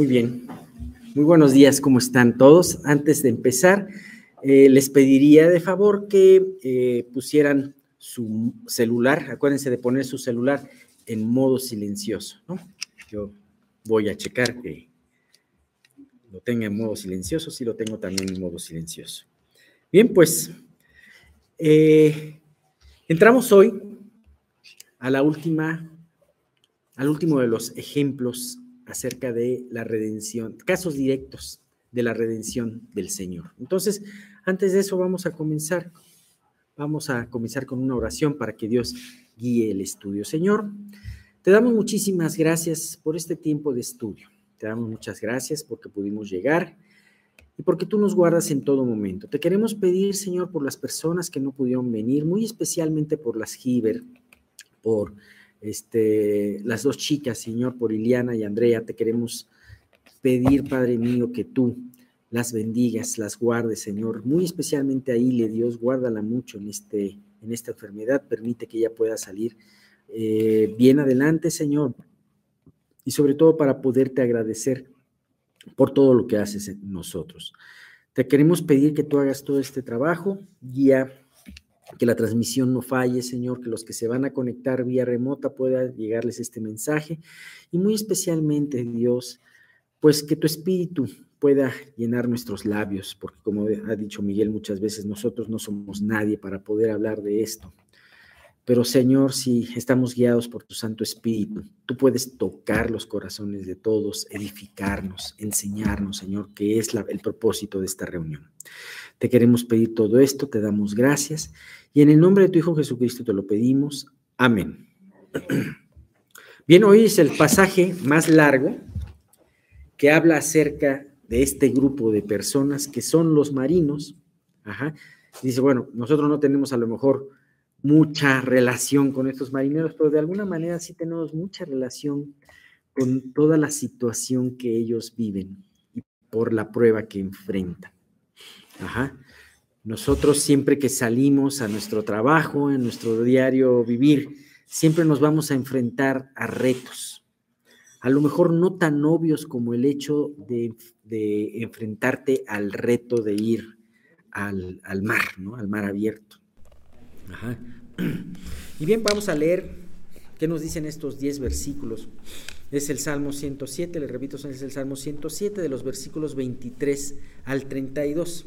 Muy bien. Muy buenos días, ¿cómo están todos? Antes de empezar, eh, les pediría de favor que eh, pusieran su celular, acuérdense de poner su celular en modo silencioso, ¿no? Yo voy a checar que lo tenga en modo silencioso, sí lo tengo también en modo silencioso. Bien, pues eh, entramos hoy a la última, al último de los ejemplos acerca de la redención, casos directos de la redención del Señor. Entonces, antes de eso vamos a comenzar, vamos a comenzar con una oración para que Dios guíe el estudio. Señor, te damos muchísimas gracias por este tiempo de estudio. Te damos muchas gracias porque pudimos llegar y porque tú nos guardas en todo momento. Te queremos pedir, Señor, por las personas que no pudieron venir, muy especialmente por las Giver, por este, las dos chicas, Señor, por Iliana y Andrea, te queremos pedir, Padre mío, que tú las bendigas, las guardes, Señor. Muy especialmente a Ile, Dios, guárdala mucho en, este, en esta enfermedad, permite que ella pueda salir eh, bien adelante, Señor. Y sobre todo para poderte agradecer por todo lo que haces en nosotros. Te queremos pedir que tú hagas todo este trabajo, guía que la transmisión no falle, Señor, que los que se van a conectar vía remota pueda llegarles este mensaje y muy especialmente, Dios, pues que tu espíritu pueda llenar nuestros labios, porque como ha dicho Miguel muchas veces, nosotros no somos nadie para poder hablar de esto. Pero Señor, si estamos guiados por tu Santo Espíritu, tú puedes tocar los corazones de todos, edificarnos, enseñarnos, Señor, que es el propósito de esta reunión. Te queremos pedir todo esto, te damos gracias y en el nombre de tu Hijo Jesucristo te lo pedimos. Amén. Bien, hoy es el pasaje más largo que habla acerca de este grupo de personas que son los marinos. Ajá. Dice, bueno, nosotros no tenemos a lo mejor mucha relación con estos marineros, pero de alguna manera sí tenemos mucha relación con toda la situación que ellos viven y por la prueba que enfrentan. Ajá. Nosotros siempre que salimos a nuestro trabajo, en nuestro diario vivir, siempre nos vamos a enfrentar a retos. A lo mejor no tan obvios como el hecho de, enfrentarte al reto de ir al, mar, ¿no? Al mar abierto. Ajá. Y bien, vamos a leer qué nos dicen estos 10 versículos. Es el Salmo 107, le repito, es el Salmo 107 de los versículos 23 al 32.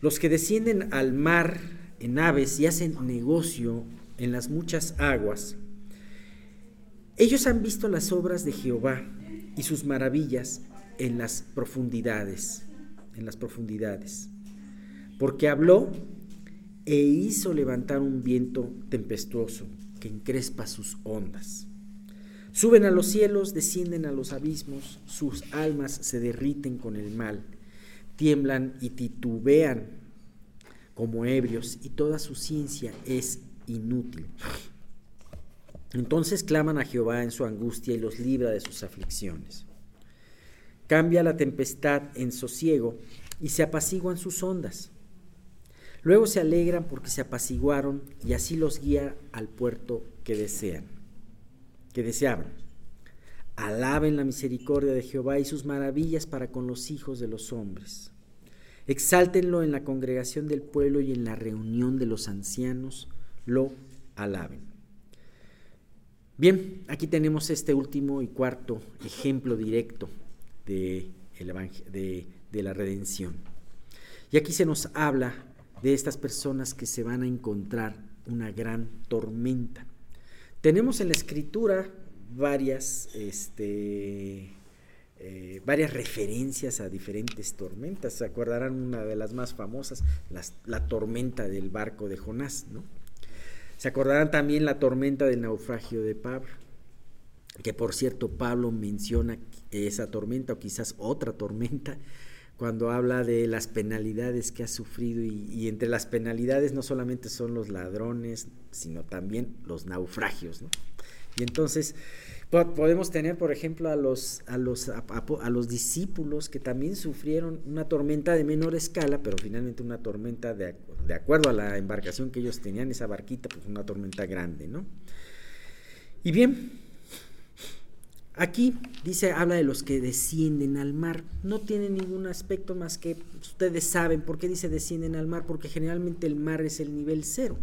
Los que descienden al mar en aves y hacen negocio en las muchas aguas, ellos han visto las obras de Jehová y sus maravillas en las profundidades, en las profundidades. Porque habló e hizo levantar un viento tempestuoso que encrespa sus ondas. Suben a los cielos, descienden a los abismos, sus almas se derriten con el mal, tiemblan y titubean como ebrios y toda su ciencia es inútil. Entonces claman a Jehová en su angustia y los libra de sus aflicciones. Cambia la tempestad en sosiego y se apaciguan sus ondas. Luego se alegran porque se apaciguaron y así los guía al puerto que desean, que deseaban. Alaben la misericordia de Jehová y sus maravillas para con los hijos de los hombres. Exáltenlo en la congregación del pueblo y en la reunión de los ancianos, lo alaben. Bien, aquí tenemos este último y cuarto ejemplo directo de, de, de la redención. Y aquí se nos habla de estas personas que se van a encontrar una gran tormenta. Tenemos en la escritura varias, este, eh, varias referencias a diferentes tormentas. Se acordarán una de las más famosas, la tormenta del barco de Jonás, ¿no? Se acordarán también la tormenta del naufragio de Pablo, que por cierto Pablo menciona esa tormenta o quizás otra tormenta cuando habla de las penalidades que ha sufrido y, entre las penalidades no solamente son los ladrones, sino también los naufragios. Y entonces podemos tener, por ejemplo, a los, a, los, a, los discípulos que también sufrieron una tormenta de menor escala, pero finalmente una tormenta de, de acuerdo a la embarcación que ellos tenían, esa barquita, pues una tormenta grande, ¿no? Y bien, Aquí dice, habla de los que descienden al mar. No tiene ningún aspecto más que ustedes saben por qué dice descienden al mar, porque generalmente el mar es el nivel cero.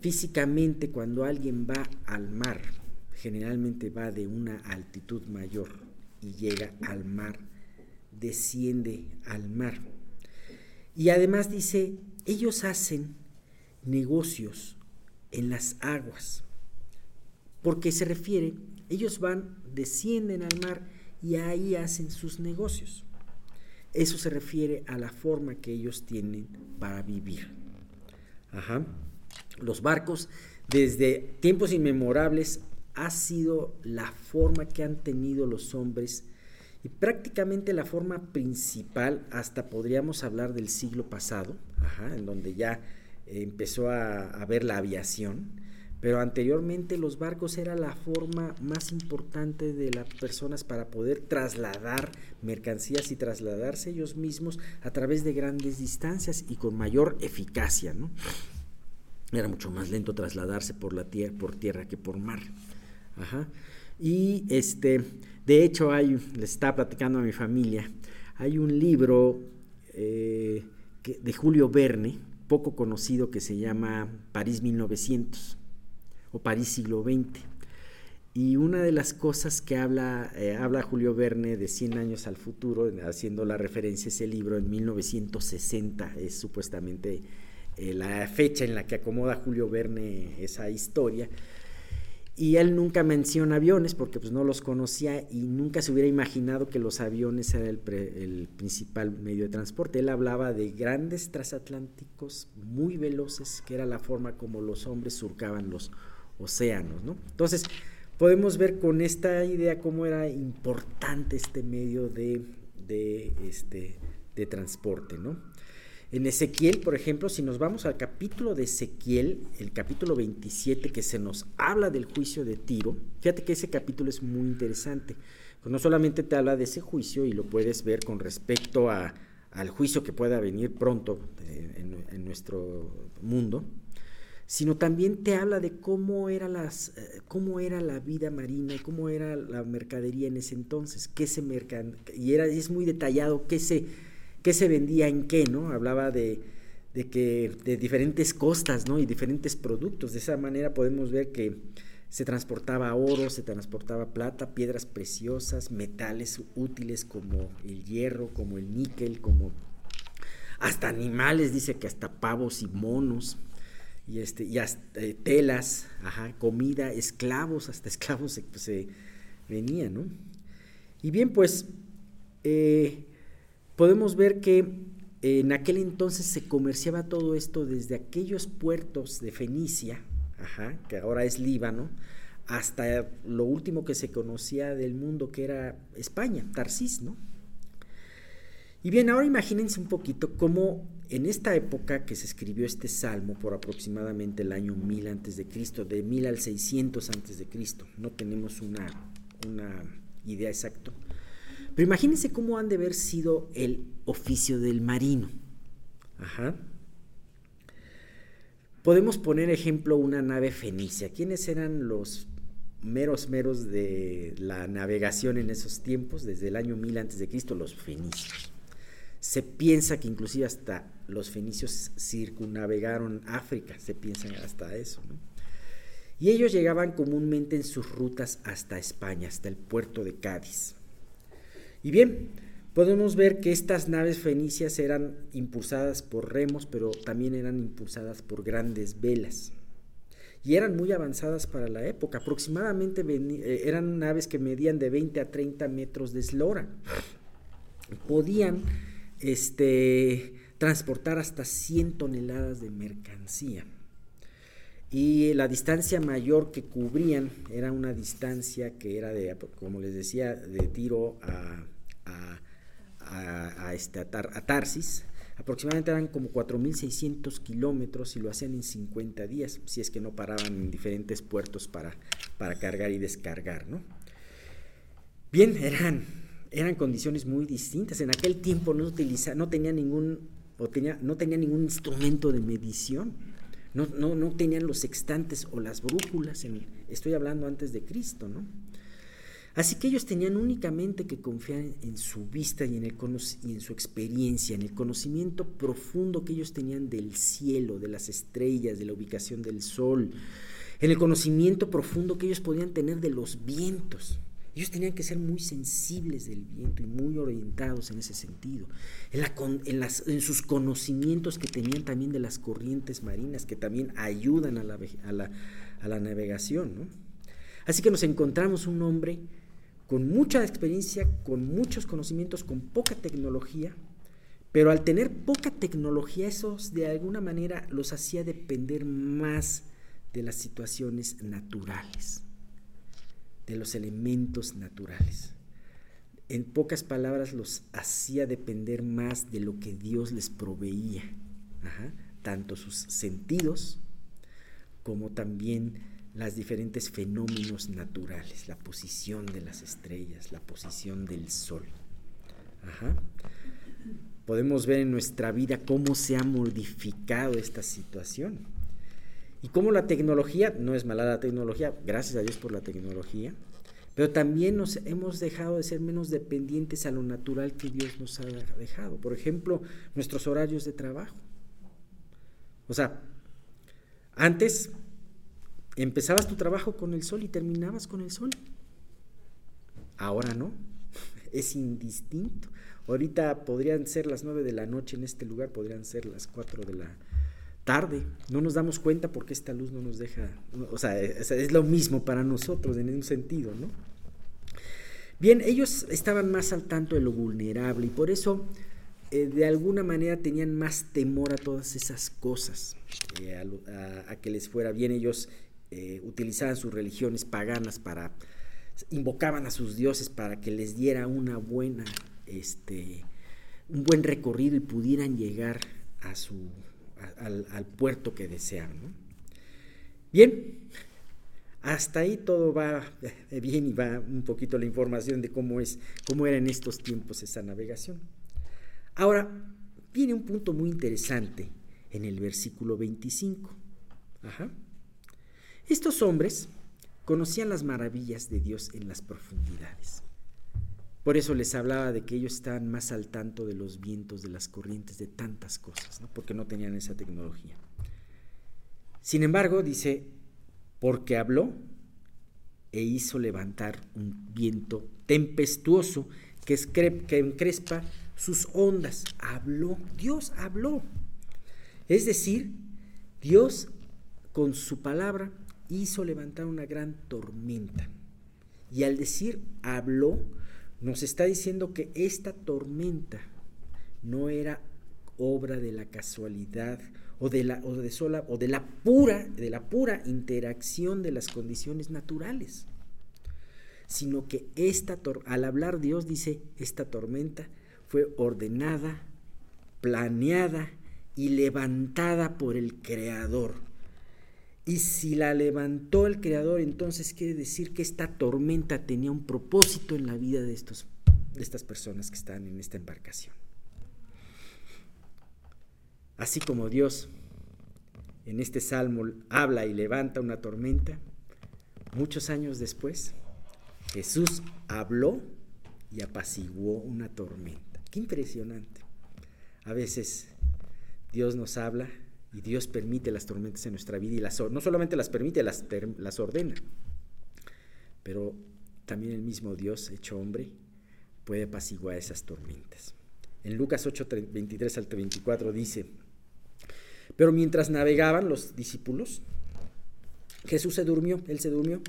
Físicamente, cuando alguien va al mar, generalmente va de una altitud mayor y llega al mar, desciende al mar. Y además dice, ellos hacen negocios en las aguas, porque se refiere, ellos van, descienden al mar y ahí hacen sus negocios. Eso se refiere a la forma que ellos tienen para vivir. Ajá. Los barcos, desde tiempos inmemorables, ha sido la forma que han tenido los hombres y prácticamente la forma principal, hasta podríamos hablar del siglo pasado, en donde ya empezó a, ver la aviación, pero anteriormente los barcos era la forma más importante de las personas para poder trasladar mercancías y trasladarse ellos mismos a través de grandes distancias y con mayor eficacia, ¿no? Era mucho más lento trasladarse por la tierra, por tierra que por mar. Ajá. Y este, de hecho, hay, les estaba platicando a mi familia, hay un libro eh, de Julio Verne, poco conocido, que se llama París 1900 o París siglo XX. Y una de las cosas que habla, eh, habla Julio Verne de 100 años al futuro, haciendo la referencia a ese libro en 1960, es supuestamente eh, la fecha en la que acomoda Julio Verne esa historia y él nunca menciona aviones porque pues no los conocía y nunca se hubiera imaginado que los aviones eran el, principal medio de transporte. Él hablaba de grandes transatlánticos muy veloces, que era la forma como los hombres surcaban los océanos, ¿no? Entonces, podemos ver con esta idea cómo era importante este medio de, de, este, de transporte, ¿no? En Ezequiel, por ejemplo, si nos vamos al capítulo de Ezequiel, el capítulo 27, que se nos habla del juicio de Tiro, fíjate que ese capítulo es muy interesante. Pues no solamente te habla de ese juicio y lo puedes ver con respecto a, al juicio que pueda venir pronto eh, en, nuestro mundo, sino también te habla de cómo era, las, eh, cómo era la vida marina y cómo era la mercadería en ese entonces, qué se mercan y es muy detallado qué se qué se vendía en qué, ¿no? Hablaba de, que de diferentes costas, ¿no? Y diferentes productos. De esa manera podemos ver que se transportaba oro, se transportaba plata, piedras preciosas, metales útiles como el hierro, como el níquel, como hasta animales, dice que hasta pavos y monos, y, este, y hasta eh, telas, ajá, comida, esclavos, hasta esclavos se, pues, se venían, ¿no? Y bien, pues eh, podemos ver que en aquel entonces se comerciaba todo esto desde aquellos puertos de Fenicia, que ahora es Líbano, hasta lo último que se conocía del mundo que era España, Tarsis, ¿no? Y bien, ahora imagínense un poquito cómo en esta época que se escribió este salmo por aproximadamente el año 1000 antes de Cristo, de 1000 al 600 antes de Cristo, no tenemos una idea exacta pero imagínense cómo han de haber sido el oficio del marino. Podemos poner ejemplo una nave fenicia. ¿Quiénes eran los meros meros de la navegación en esos tiempos, desde el año 1000 antes de Cristo, los fenicios? Se piensa que inclusive hasta los fenicios circunnavegaron África, se piensa hasta eso. Y ellos llegaban comúnmente en sus rutas hasta España, hasta el puerto de Cádiz. Y bien, podemos ver que estas naves fenicias eran impulsadas por remos, pero también eran impulsadas por grandes velas. Y eran muy avanzadas para la época. Aproximadamente eh, eran naves que medían de 20 a 30 metros de eslora. Podían este, transportar hasta 100 toneladas de mercancía. Y la distancia mayor que cubrían era una distancia que era de, como les decía, de tiro a, a, este, Tarsis. Aproximadamente eran como 4.600 kilómetros y lo hacían en 50 días, si es que no paraban en diferentes puertos para, para cargar y descargar, ¿no? Bien, eran, eran condiciones muy distintas. En aquel tiempo no, utiliza, no tenía ningún no tenía ningún instrumento de medición no, no, no tenían los sextantes o las brújulas, en, estoy hablando antes de Cristo, ¿no? Así que ellos tenían únicamente que confiar en su vista y en, el y en su experiencia, en el conocimiento profundo que ellos tenían del cielo, de las estrellas, de la ubicación del sol, en el conocimiento profundo que ellos podían tener de los vientos. Ellos tenían que ser muy sensibles del viento y muy orientados en ese sentido, en, sus conocimientos que tenían también de las corrientes marinas, que también ayudan a la, navegación. Así que nos encontramos un hombre con mucha experiencia, con muchos conocimientos, con poca tecnología, pero al tener poca tecnología, eso de alguna manera los hacía depender más de las situaciones naturales de los elementos naturales. En pocas palabras, los hacía depender más de lo que Dios les proveía, tanto sus sentidos como también las diferentes fenómenos naturales, la posición de las estrellas, la posición del sol. Podemos ver en nuestra vida cómo se ha modificado esta situación y cómo la tecnología, no es mala la tecnología, gracias a Dios por la tecnología, pero también nos hemos dejado de ser menos dependientes a lo natural que Dios nos ha dejado. Por ejemplo, nuestros horarios de trabajo. O sea, antes empezabas tu trabajo con el sol y terminabas con el sol. Ahora no, es indistinto. Ahorita podrían ser las 9 de la noche en este lugar, podrían ser las 4 de la tarde. No nos damos cuenta porque esta luz no nos deja, o sea, es, lo mismo para nosotros en un sentido, ¿no? Bien, ellos estaban más al tanto de lo vulnerable y por eso eh, de alguna manera tenían más temor a todas esas cosas, eh, a, que les fuera bien. Ellos eh, utilizaban sus religiones paganas para, invocaban a sus dioses para que les diera una buena, este, un buen recorrido y pudieran llegar a su al, puerto que desean. Bien, hasta ahí todo va bien y va un poquito la información de cómo es, cómo era en estos tiempos esa navegación. Ahora, viene un punto muy interesante en el versículo 25. Estos hombres conocían las maravillas de Dios en las profundidades. Por eso les hablaba de que ellos estaban más al tanto de los vientos, de las corrientes, de tantas cosas, porque no tenían esa tecnología. Sin embargo, dice, porque habló e hizo levantar un viento tempestuoso que, que encrespa sus ondas. Habló, Dios habló. Es decir, Dios con su palabra hizo levantar una gran tormenta. Y al decir habló, nos está diciendo que esta tormenta no era obra de la casualidad o de la, o de sola, o de la pura, de la pura interacción de las condiciones naturales, sino que esta al hablar Dios dice, esta tormenta fue ordenada, planeada y levantada por el Creador y si la levantó el Creador, entonces quiere decir que esta tormenta tenía un propósito en la vida de, estos, de estas personas que están en esta embarcación. Así como Dios en este salmo habla y levanta una tormenta, muchos años después Jesús habló y apaciguó una tormenta. Qué impresionante. A veces Dios nos habla y Dios permite las tormentas en nuestra vida y las, no solamente las permite, las, las ordena. Pero también el mismo Dios, hecho hombre, puede apaciguar esas tormentas. En Lucas 8, 23 al 24 dice, pero mientras navegaban los discípulos, Jesús se durmió, él se durmió,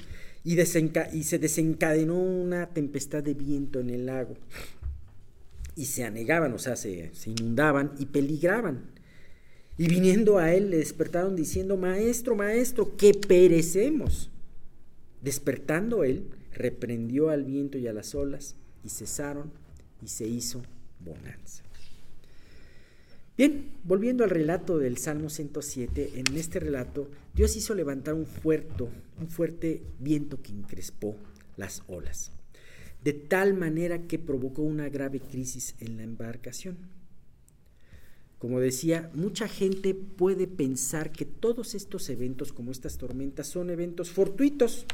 y, y se desencadenó una tempestad de viento en el lago. Y se anegaban, o sea, se, se inundaban y peligraban. Y viniendo a él le despertaron diciendo, Maestro, Maestro, que perecemos. Despertando él, reprendió al viento y a las olas, y cesaron, y se hizo bonanza. Bien, volviendo al relato del Salmo 107, en este relato Dios hizo levantar un fuerte, un fuerte viento que encrespó las olas, de tal manera que provocó una grave crisis en la embarcación. Como decía, mucha gente puede pensar que todos estos eventos como estas tormentas son eventos fortuitos,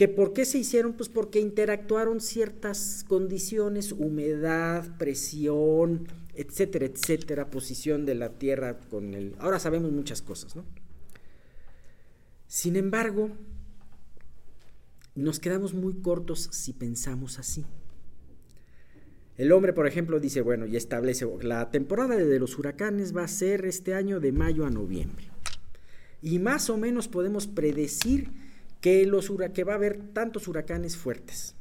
¿Que ¿Por qué se hicieron? Pues porque interactuaron ciertas condiciones, humedad, presión, etcétera, etcétera, posición de la Tierra con el... Ahora sabemos muchas cosas, ¿no? Sin embargo, nos quedamos muy cortos si pensamos así. El hombre, por ejemplo, dice, bueno, y establece, la temporada de los huracanes va a ser este año de mayo a noviembre. Y más o menos podemos predecir que, los, que va a haber tantos huracanes fuertes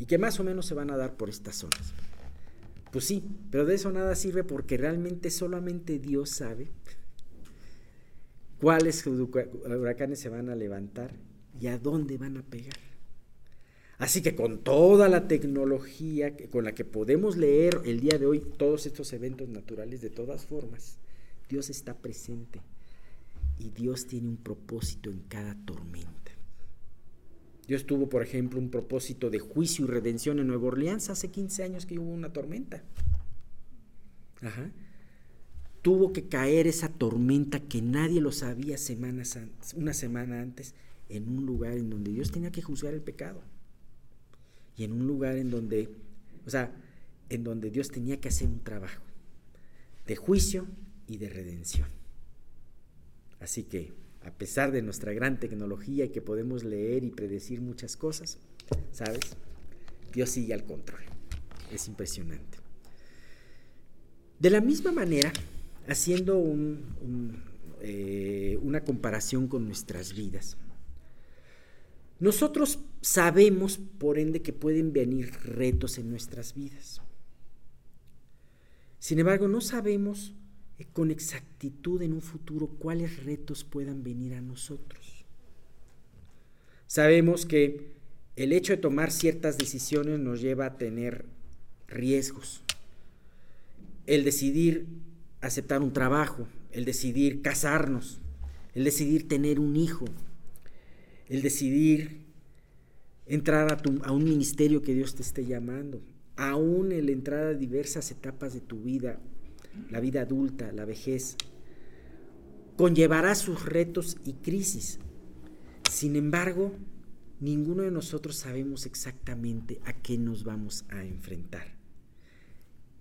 y que más o menos se van a dar por estas zonas. Pues sí, pero de eso nada sirve porque realmente solamente Dios sabe cuáles huracanes se van a levantar y a dónde van a pegar. Así que con toda la tecnología con la que podemos leer el día de hoy todos estos eventos naturales, de todas formas, Dios está presente y Dios tiene un propósito en cada tormenta. Dios tuvo, por ejemplo, un propósito de juicio y redención en Nueva Orleans hace 15 años que hubo una tormenta. Ajá. Tuvo que caer esa tormenta que nadie lo sabía semanas una semana antes en un lugar en donde Dios tenía que juzgar el pecado. Y en un lugar en donde, o sea, en donde Dios tenía que hacer un trabajo de juicio y de redención. Así que a pesar de nuestra gran tecnología y que podemos leer y predecir muchas cosas, ¿sabes? Dios sigue al control. Es impresionante. De la misma manera, haciendo eh, una comparación con nuestras vidas, nosotros sabemos, por ende, que pueden venir retos en nuestras vidas. Sin embargo, no sabemos con exactitud en un futuro cuáles retos puedan venir a nosotros. Sabemos que el hecho de tomar ciertas decisiones nos lleva a tener riesgos. El decidir aceptar un trabajo, el decidir casarnos, el decidir tener un hijo, el decidir entrar a, un ministerio que Dios te esté llamando, aún el entrar a diversas etapas de tu vida la vida adulta, la vejez, conllevará sus retos y crisis. Sin embargo, ninguno de nosotros sabemos exactamente a qué nos vamos a enfrentar.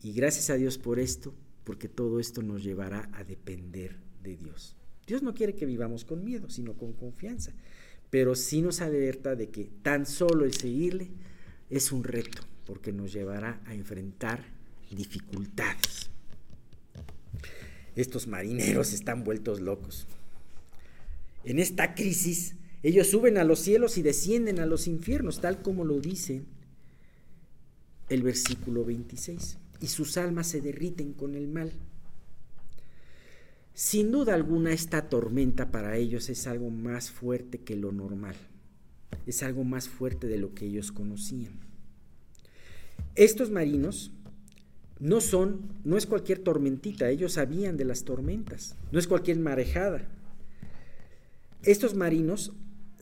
Y gracias a Dios por esto, porque todo esto nos llevará a depender de Dios. Dios no quiere que vivamos con miedo, sino con confianza, pero sí nos alerta de que tan solo el seguirle es un reto, porque nos llevará a enfrentar dificultades. Estos marineros están vueltos locos. En esta crisis, ellos suben a los cielos y descienden a los infiernos, tal como lo dice el versículo 26. Y sus almas se derriten con el mal. Sin duda alguna, esta tormenta para ellos es algo más fuerte que lo normal. Es algo más fuerte de lo que ellos conocían. Estos marinos no son, no es cualquier tormentita, ellos sabían de las tormentas, no es cualquier marejada. Estos marinos,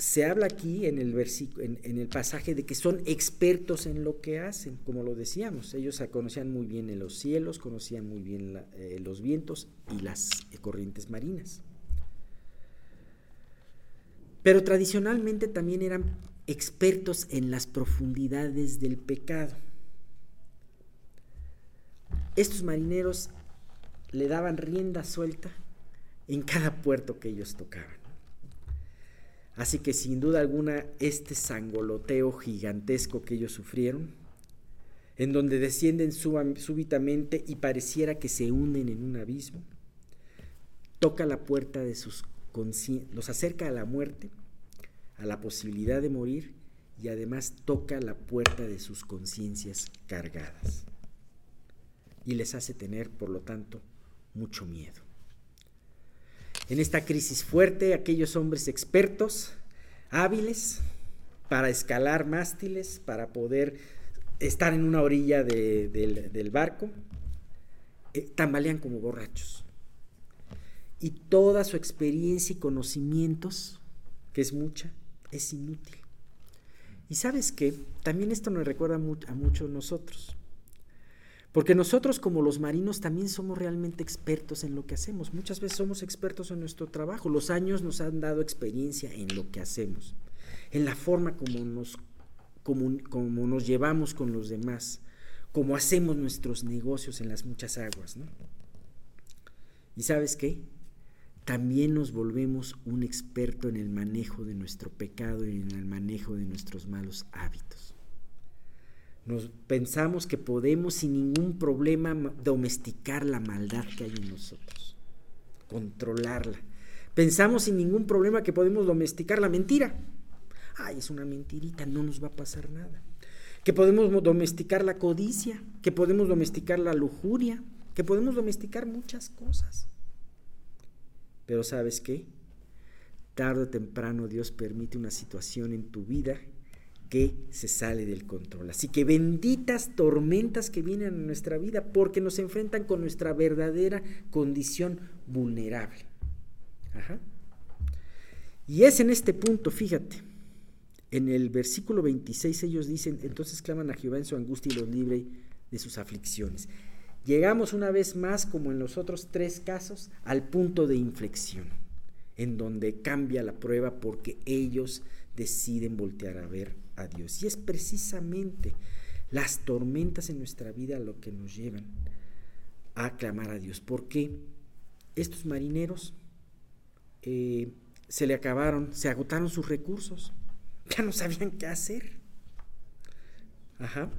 se habla aquí en el, en, el pasaje de que son expertos en lo que hacen, como lo decíamos, ellos conocían muy bien los cielos, conocían muy bien eh, los vientos y las corrientes marinas. Pero tradicionalmente también eran expertos en las profundidades del pecado estos marineros le daban rienda suelta en cada puerto que ellos tocaban. Así que sin duda alguna este sangoloteo gigantesco que ellos sufrieron, en donde descienden súbitamente y pareciera que se hunden en un abismo, toca la puerta de sus los acerca a la muerte, a la posibilidad de morir y además toca la puerta de sus conciencias cargadas y les hace tener, por lo tanto, mucho miedo. En esta crisis fuerte, aquellos hombres expertos, hábiles para escalar mástiles, para poder estar en una orilla del barco, eh, tambalean como borrachos. Y toda su experiencia y conocimientos, que es mucha, es inútil. Y sabes que también esto nos recuerda a muchos nosotros. Porque nosotros como los marinos también somos realmente expertos en lo que hacemos. Muchas veces somos expertos en nuestro trabajo. Los años nos han dado experiencia en lo que hacemos. en la forma como nos, como, nos llevamos con los demás, como hacemos nuestros negocios en las muchas aguas. ¿no? ¿Y sabes qué? También nos volvemos un experto en el manejo de nuestro pecado y en el manejo de nuestros malos hábitos. Nos pensamos que podemos sin ningún problema domesticar la maldad que hay en nosotros, controlarla. Pensamos sin ningún problema que podemos domesticar la mentira. Ay, es una mentirita, no nos va a pasar nada. Que podemos domesticar la codicia, que podemos domesticar la lujuria, que podemos domesticar muchas cosas. Pero sabes qué? Tarde o temprano Dios permite una situación en tu vida que se sale del control. Así que benditas tormentas que vienen a nuestra vida porque nos enfrentan con nuestra verdadera condición vulnerable. Y es en este punto, fíjate, en el versículo 26 ellos dicen, entonces claman a Jehová en su angustia y los libre de sus aflicciones. Llegamos una vez más, como en los otros tres casos, al punto de inflexión, en donde cambia la prueba porque ellos deciden voltear a ver a Dios. Y es precisamente las tormentas en nuestra vida lo que nos llevan a clamar a Dios. Porque estos marineros eh, se le acabaron, se agotaron sus recursos, ya no sabían qué hacer. Ajá.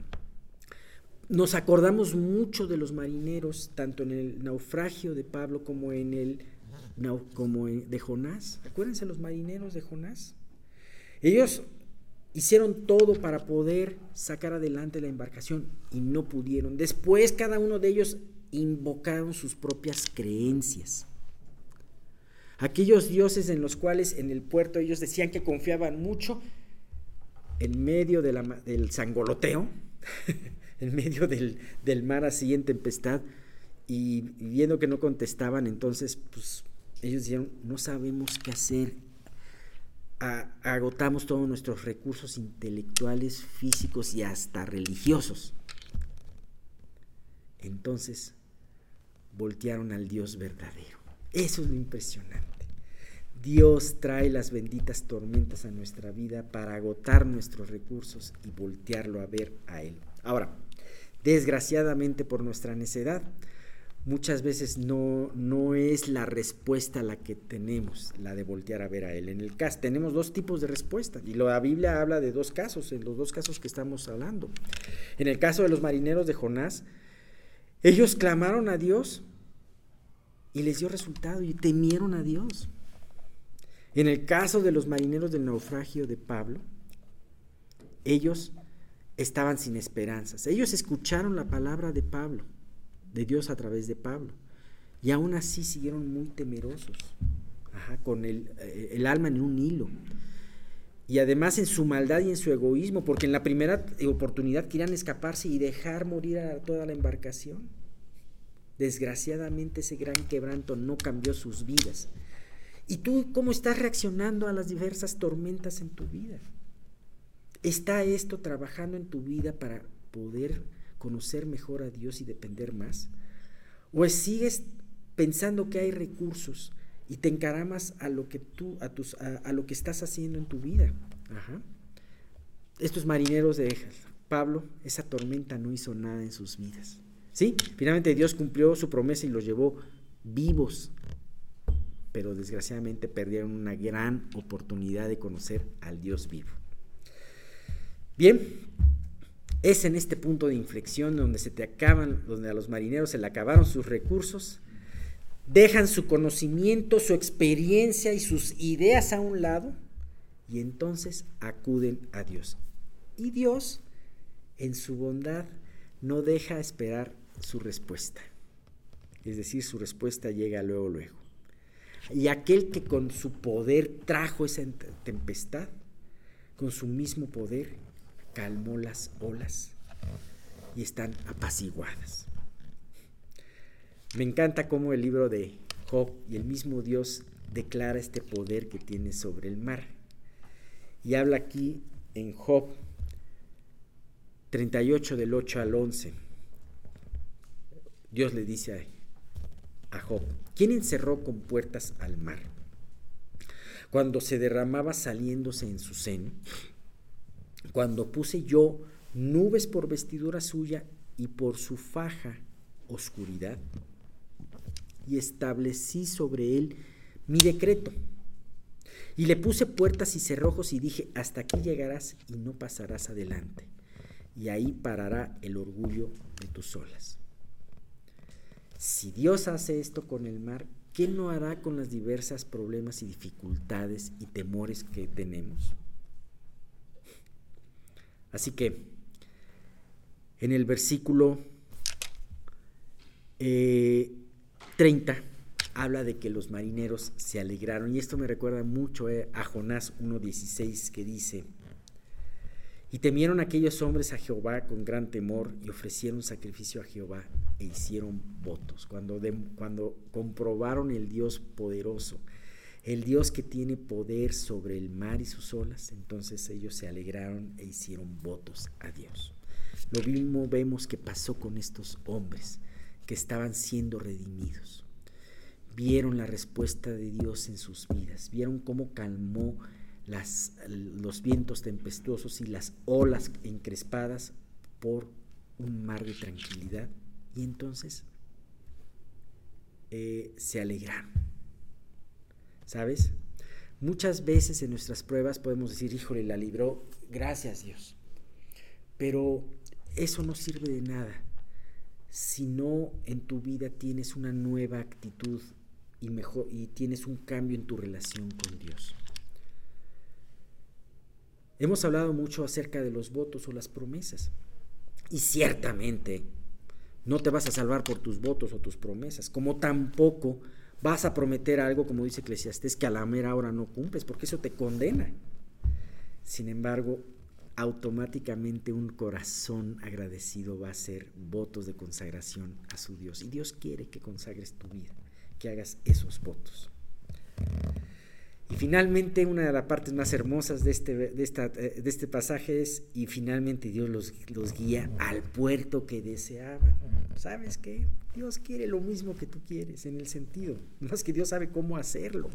Nos acordamos mucho de los marineros, tanto en el naufragio de Pablo como en el como de Jonás. Acuérdense los marineros de Jonás. Ellos hicieron todo para poder sacar adelante la embarcación y no pudieron. Después cada uno de ellos invocaron sus propias creencias. Aquellos dioses en los cuales en el puerto ellos decían que confiaban mucho, en medio del sangoloteo, en medio del, mar así en tempestad y, viendo que no contestaban, entonces pues ellos dijeron, no sabemos qué hacer, agotamos todos nuestros recursos intelectuales, físicos y hasta religiosos. Entonces voltearon al Dios verdadero. Eso es lo impresionante. Dios trae las benditas tormentas a nuestra vida para agotar nuestros recursos y voltearlo a ver a Él. Ahora, Desgraciadamente por nuestra necedad, muchas veces no, no es la respuesta la que tenemos, la de voltear a ver a Él. En el caso, tenemos dos tipos de respuesta, y la Biblia habla de dos casos, en los dos casos que estamos hablando. En el caso de los marineros de Jonás, ellos clamaron a Dios y les dio resultado y temieron a Dios. En el caso de los marineros del naufragio de Pablo, ellos estaban sin esperanzas. Ellos escucharon la palabra de Pablo, de Dios a través de Pablo, y aún así siguieron muy temerosos, con el, eh, el, alma en un hilo. Y además en su maldad y en su egoísmo, porque en la primera oportunidad querían escaparse y dejar morir a toda la embarcación. Desgraciadamente ese gran quebranto no cambió sus vidas. ¿Y tú cómo estás reaccionando a las diversas tormentas en tu vida? ¿Está esto trabajando en tu vida para poder conocer mejor a Dios y depender más? ¿O sigues pensando que hay recursos y te encaramas a lo que tú, a, tus, a, lo que estás haciendo en tu vida? Estos marineros de Pablo, esa tormenta no hizo nada en sus vidas. ¿Sí? Finalmente Dios cumplió su promesa y los llevó vivos, pero desgraciadamente perdieron una gran oportunidad de conocer al Dios vivo. Bien, es en este punto de inflexión donde se te acaban, donde a los marineros se le acabaron sus recursos, dejan su conocimiento, su experiencia y sus ideas a un lado y entonces acuden a Dios. Y Dios, en su bondad, no deja esperar su respuesta. Es decir, su respuesta llega luego, luego. Y aquel que con su poder trajo esa tempestad, con su mismo poder, calmó las olas y están apaciguadas. Me encanta cómo el libro de Job y el mismo Dios declara este poder que tiene sobre el mar. Y habla aquí en Job 38 del 8 al 11. Dios le dice a Job, ¿quién encerró con puertas al mar? cuando se derramaba saliéndose en su seno, cuando puse yo nubes por vestidura suya y por su faja oscuridad, y establecí sobre él mi decreto. Y le puse puertas y cerrojos y dije, hasta aquí llegarás y no pasarás adelante. Y ahí parará el orgullo de tus olas. Si Dios hace esto con el mar, ¿qué no hará con las diversas problemas y dificultades y temores que tenemos? Así que en el versículo 30 eh, habla de que los marineros se alegraron y esto me recuerda mucho eh, a Jonás 1.16 que dice, y temieron aquellos hombres a Jehová con gran temor y ofrecieron sacrificio a Jehová e hicieron votos. Cuando, cuando comprobaron el Dios poderoso, el Dios que tiene poder sobre el mar y sus olas, entonces ellos se alegraron e hicieron votos a Dios. Lo mismo vemos que pasó con estos hombres que estaban siendo redimidos. Vieron la respuesta de Dios en sus vidas, vieron cómo calmó los vientos tempestuosos y las olas encrespadas por un mar de tranquilidad. Y entonces eh, se alegraron. ¿Sabes? Muchas veces en nuestras pruebas podemos decir, híjole, la libró, gracias Dios. Pero eso no sirve de nada si no en tu vida tienes una nueva actitud y, mejor, y tienes un cambio en tu relación con Dios. Hemos hablado mucho acerca de los votos o las promesas. Y ciertamente no te vas a salvar por tus votos o tus promesas, como tampoco vas a prometer algo, como dice Eclesiastés, que a la mera hora no cumples, porque eso te condena. Sin embargo, automáticamente un corazón agradecido va a hacer votos de consagración a su Dios. Y Dios quiere que consagres tu vida, que hagas esos votos. Y finalmente, una de las partes más hermosas de este, de esta, eh, de este pasaje es, y finalmente Dios los, los guía al puerto que deseaban. ¿Sabes qué? Dios quiere lo mismo que tú quieres en el sentido, más que Dios sabe cómo hacerlo.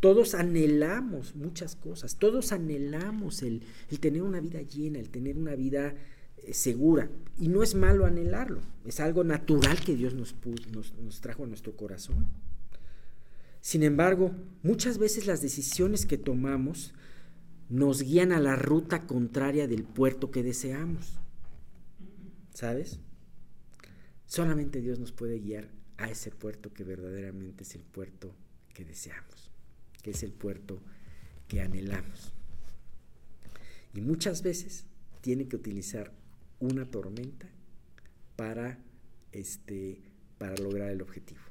Todos anhelamos muchas cosas, todos anhelamos el, el tener una vida llena, el tener una vida eh, segura. Y no es malo anhelarlo, es algo natural que Dios nos, nos, nos trajo a nuestro corazón. Sin embargo, muchas veces las decisiones que tomamos nos guían a la ruta contraria del puerto que deseamos. ¿Sabes? Solamente Dios nos puede guiar a ese puerto que verdaderamente es el puerto que deseamos, que es el puerto que anhelamos. Y muchas veces tiene que utilizar una tormenta para, este, para lograr el objetivo.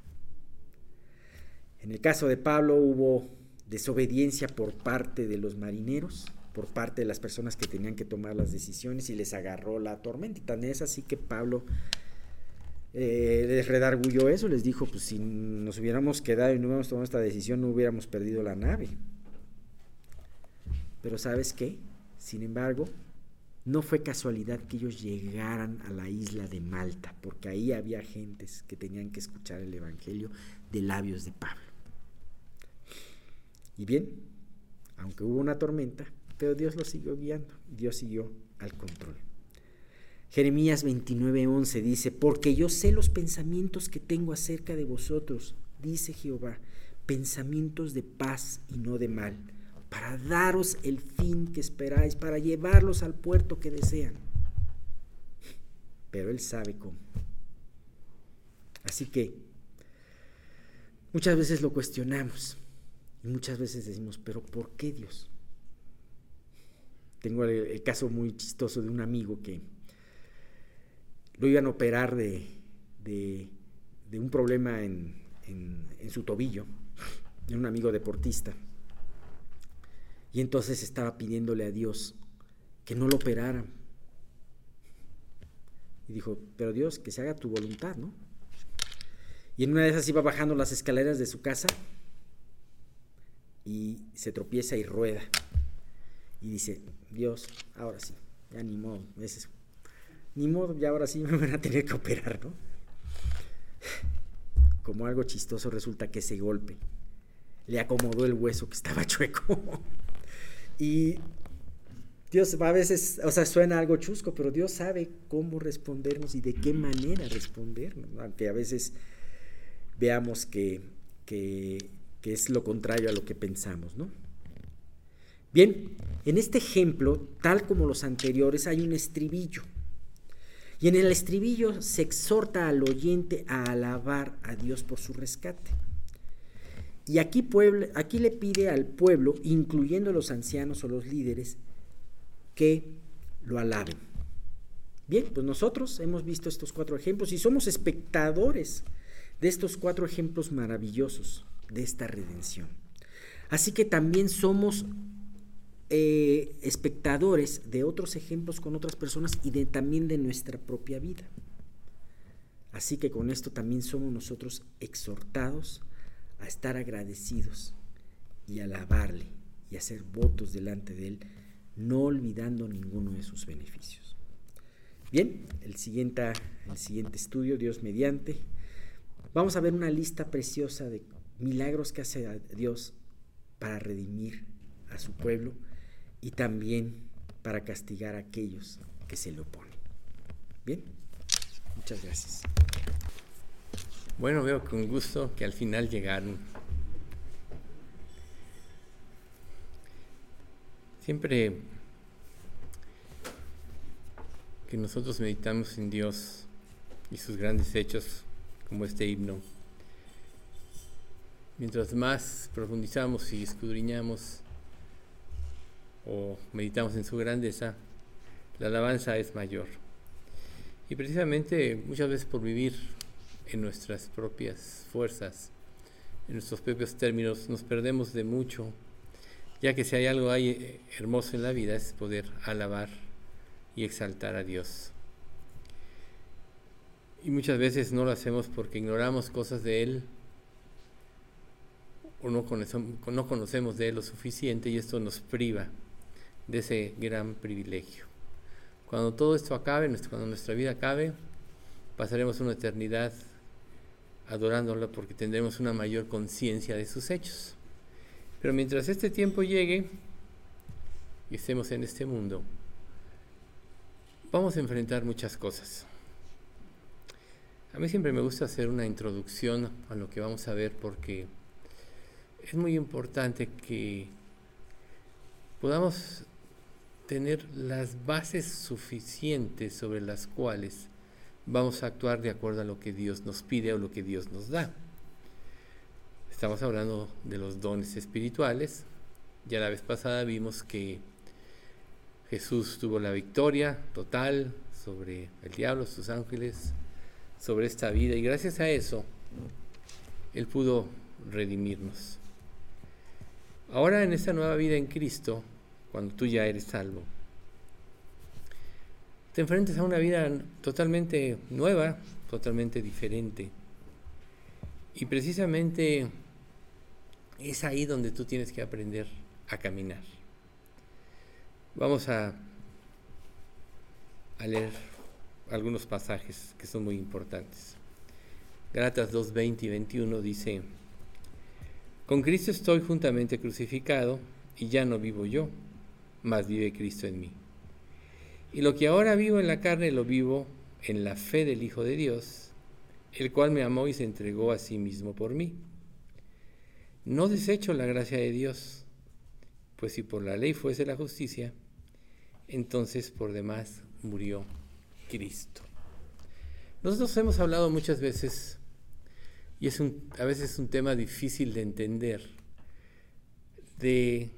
En el caso de Pablo hubo desobediencia por parte de los marineros, por parte de las personas que tenían que tomar las decisiones y les agarró la tormenta. Y tan es así que Pablo eh, les redargulló eso, les dijo, pues si nos hubiéramos quedado y no hubiéramos tomado esta decisión, no hubiéramos perdido la nave. Pero sabes qué? Sin embargo, no fue casualidad que ellos llegaran a la isla de Malta, porque ahí había gentes que tenían que escuchar el Evangelio de labios de Pablo. Y bien, aunque hubo una tormenta, pero Dios lo siguió guiando, Dios siguió al control. Jeremías 29:11 dice, porque yo sé los pensamientos que tengo acerca de vosotros, dice Jehová, pensamientos de paz y no de mal, para daros el fin que esperáis, para llevarlos al puerto que desean. Pero Él sabe cómo. Así que muchas veces lo cuestionamos. Y muchas veces decimos, pero ¿por qué Dios? Tengo el, caso muy chistoso de un amigo que lo iban a operar de, de, un problema en, en, su tobillo, de un amigo deportista. Y entonces estaba pidiéndole a Dios que no lo operaran. Y dijo, pero Dios, que se haga tu voluntad, ¿no? Y en una de esas iba bajando las escaleras de su casa y se tropieza y rueda. Y dice, Dios, ahora sí, ya ni modo, ni modo, ya ahora sí me van a tener que operar, ¿no? Como algo chistoso resulta que ese golpe le acomodó el hueso que estaba chueco. y Dios a veces, o sea, suena algo chusco, pero Dios sabe cómo respondernos y de qué manera respondernos, aunque a veces veamos que, que, que es lo contrario a lo que pensamos, ¿no? Bien, en este ejemplo, tal como los anteriores, hay un estribillo. Y en el estribillo se exhorta al oyente a alabar a Dios por su rescate. Y aquí, aquí le pide al pueblo, incluyendo los ancianos o los líderes, que lo alaben. Bien, pues nosotros hemos visto estos cuatro ejemplos y somos espectadores de estos cuatro ejemplos maravillosos de esta redención. Así que también somos eh, espectadores de otros ejemplos con otras personas y también de nuestra propia vida. Así que con esto también somos nosotros exhortados a estar agradecidos y alabarle y hacer votos delante de Él, no olvidando ninguno de sus beneficios. Bien, el siguiente, el siguiente estudio, Dios mediante, vamos a ver una lista preciosa de milagros que hace Dios para redimir a su pueblo y también para castigar a aquellos que se le oponen. Bien, muchas gracias. Bueno, veo con gusto que al final llegaron. Siempre que nosotros meditamos en Dios y sus grandes hechos, como este himno, mientras más profundizamos y escudriñamos o meditamos en su grandeza, la alabanza es mayor. Y precisamente muchas veces por vivir en nuestras propias fuerzas, en nuestros propios términos, nos perdemos de mucho, ya que si hay algo hay eh, hermoso en la vida es poder alabar y exaltar a Dios. Y muchas veces no lo hacemos porque ignoramos cosas de Él no conocemos, no conocemos de Él lo suficiente y esto nos priva de ese gran privilegio. Cuando todo esto acabe, cuando nuestra vida acabe, pasaremos una eternidad adorándolo porque tendremos una mayor conciencia de sus hechos. Pero mientras este tiempo llegue y estemos en este mundo, vamos a enfrentar muchas cosas. A mí siempre me gusta hacer una introducción a lo que vamos a ver porque es muy importante que podamos tener las bases suficientes sobre las cuales vamos a actuar de acuerdo a lo que Dios nos pide o lo que Dios nos da. Estamos hablando de los dones espirituales. Ya la vez pasada vimos que Jesús tuvo la victoria total sobre el diablo, sus ángeles, sobre esta vida y gracias a eso Él pudo redimirnos. Ahora en esta nueva vida en Cristo, cuando tú ya eres salvo. Te enfrentas a una vida totalmente nueva, totalmente diferente. Y precisamente es ahí donde tú tienes que aprender a caminar. Vamos a, a leer algunos pasajes que son muy importantes. Galatas 2, 20 y 21 dice, Con Cristo estoy juntamente crucificado y ya no vivo yo más vive Cristo en mí. Y lo que ahora vivo en la carne lo vivo en la fe del Hijo de Dios, el cual me amó y se entregó a sí mismo por mí. No desecho la gracia de Dios, pues si por la ley fuese la justicia, entonces por demás murió Cristo. Nosotros hemos hablado muchas veces, y es un, a veces un tema difícil de entender, de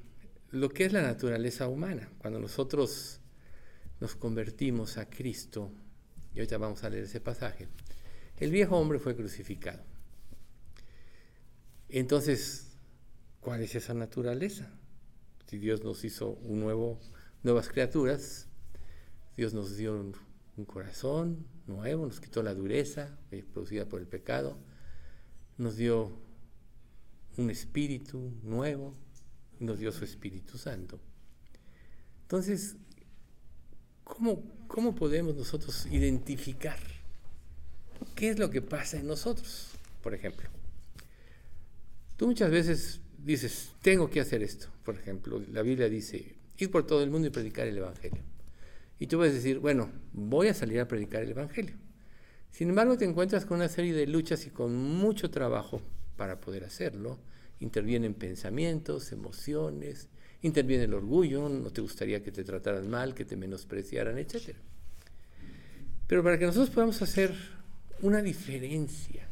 lo que es la naturaleza humana. Cuando nosotros nos convertimos a Cristo, y ahorita vamos a leer ese pasaje, el viejo hombre fue crucificado. Entonces, ¿cuál es esa naturaleza? Si Dios nos hizo un nuevo, nuevas criaturas, Dios nos dio un, corazón nuevo, nos quitó la dureza eh, producida por el pecado, nos dio un espíritu nuevo, nos dio su Espíritu Santo. Entonces, ¿cómo, ¿cómo podemos nosotros identificar qué es lo que pasa en nosotros? Por ejemplo, tú muchas veces dices, tengo que hacer esto. Por ejemplo, la Biblia dice, ir por todo el mundo y predicar el Evangelio. Y tú a decir, bueno, voy a salir a predicar el Evangelio. Sin embargo, te encuentras con una serie de luchas y con mucho trabajo para poder hacerlo. Intervienen pensamientos, emociones, interviene el orgullo, no te gustaría que te trataran mal, que te menospreciaran, etc. Pero para que nosotros podamos hacer una diferencia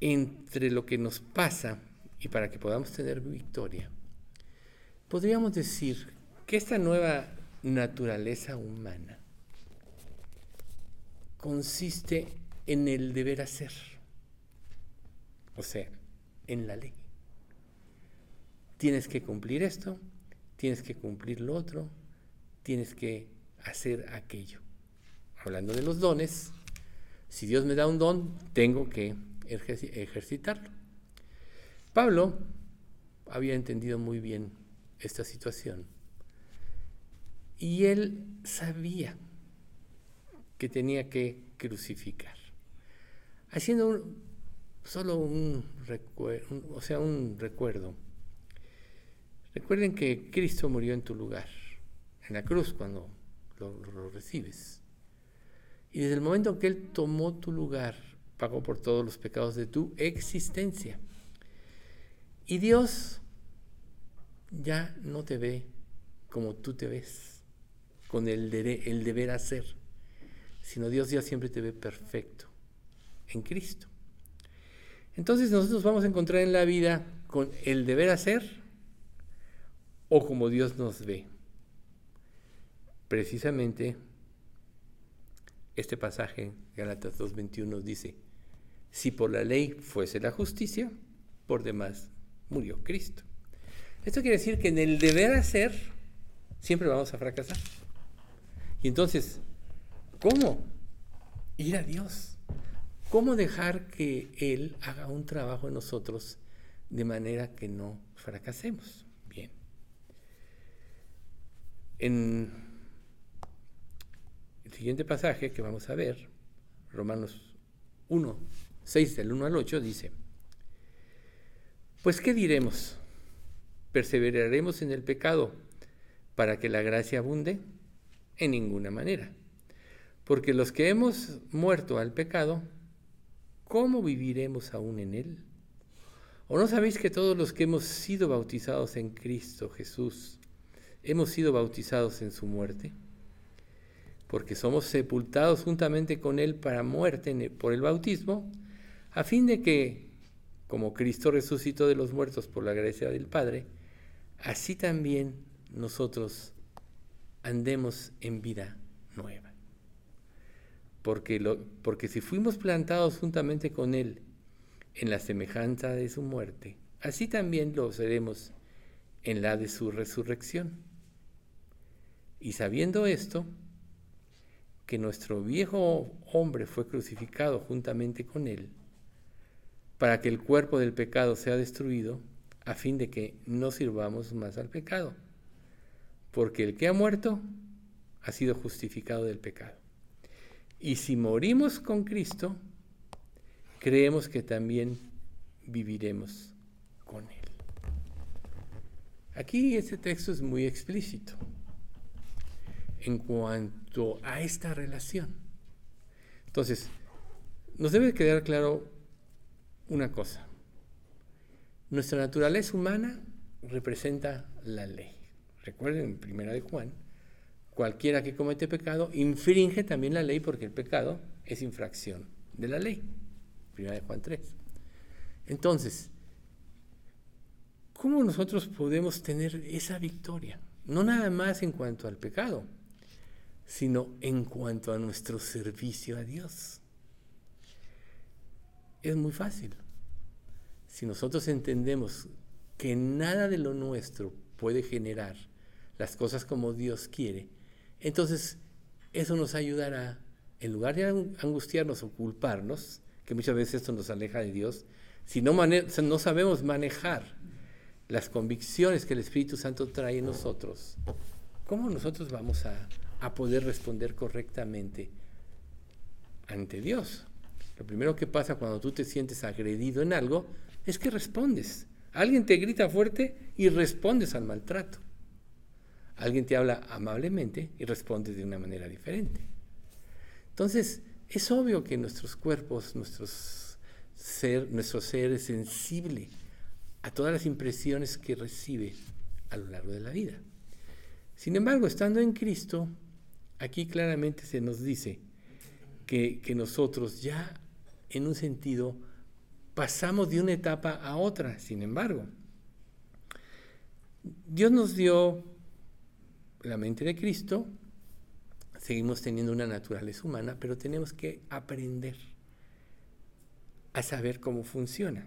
entre lo que nos pasa y para que podamos tener victoria, podríamos decir que esta nueva naturaleza humana consiste en el deber hacer, o sea, en la ley. Tienes que cumplir esto, tienes que cumplir lo otro, tienes que hacer aquello. Hablando de los dones, si Dios me da un don, tengo que ejercitarlo. Pablo había entendido muy bien esta situación y él sabía que tenía que crucificar, haciendo solo un, o sea, un recuerdo. Recuerden que Cristo murió en tu lugar, en la cruz cuando lo recibes. Y desde el momento que Él tomó tu lugar, pagó por todos los pecados de tu existencia. Y Dios ya no te ve como tú te ves, con el deber hacer, sino Dios ya siempre te ve perfecto en Cristo. Entonces nosotros vamos a encontrar en la vida con el deber hacer o como Dios nos ve. Precisamente este pasaje, Galatas 2.21, dice, si por la ley fuese la justicia, por demás murió Cristo. Esto quiere decir que en el deber hacer siempre vamos a fracasar. Y entonces, ¿cómo ir a Dios? ¿Cómo dejar que Él haga un trabajo en nosotros de manera que no fracasemos? Bien. En el siguiente pasaje que vamos a ver, Romanos 1, 6 del 1 al 8, dice, pues ¿qué diremos? ¿Perseveraremos en el pecado para que la gracia abunde? En ninguna manera. Porque los que hemos muerto al pecado, ¿cómo viviremos aún en él? ¿O no sabéis que todos los que hemos sido bautizados en Cristo Jesús, hemos sido bautizados en su muerte? porque somos sepultados juntamente con Él para muerte por el bautismo, a fin de que, como Cristo resucitó de los muertos por la gracia del Padre, así también nosotros andemos en vida nueva. Porque, porque si fuimos plantados juntamente con Él en la semejanza de su muerte, así también lo seremos en la de su resurrección. Y sabiendo esto, que nuestro viejo hombre fue crucificado juntamente con él, para que el cuerpo del pecado sea destruido, a fin de que no sirvamos más al pecado. Porque el que ha muerto ha sido justificado del pecado. Y si morimos con Cristo, creemos que también viviremos con Él. Aquí este texto es muy explícito en cuanto a esta relación. Entonces, nos debe quedar claro una cosa. Nuestra naturaleza humana representa la ley. Recuerden, en primera de Juan, cualquiera que comete pecado infringe también la ley porque el pecado es infracción de la ley. Primera de Juan 3. Entonces, ¿cómo nosotros podemos tener esa victoria? No nada más en cuanto al pecado, sino en cuanto a nuestro servicio a Dios. Es muy fácil. Si nosotros entendemos que nada de lo nuestro puede generar las cosas como Dios quiere, entonces eso nos ayudará, en lugar de angustiarnos o culparnos, que muchas veces esto nos aleja de Dios, si no, sabemos manejar las convicciones que el Espíritu Santo trae en nosotros, ¿cómo nosotros vamos a a poder responder correctamente ante Dios. Lo primero que pasa cuando tú te sientes agredido en algo es que respondes. Alguien te grita fuerte y respondes al maltrato. Alguien te habla amablemente y respondes de una manera diferente. Entonces, es obvio que nuestros cuerpos, nuestros ser, nuestro ser es sensible a todas las impresiones que recibe a lo largo de la vida. Sin embargo, estando en Cristo, aquí claramente se nos dice que, que nosotros ya en un sentido pasamos de una etapa a otra. Sin embargo, Dios nos dio la mente de Cristo, seguimos teniendo una naturaleza humana, pero tenemos que aprender a saber cómo funciona.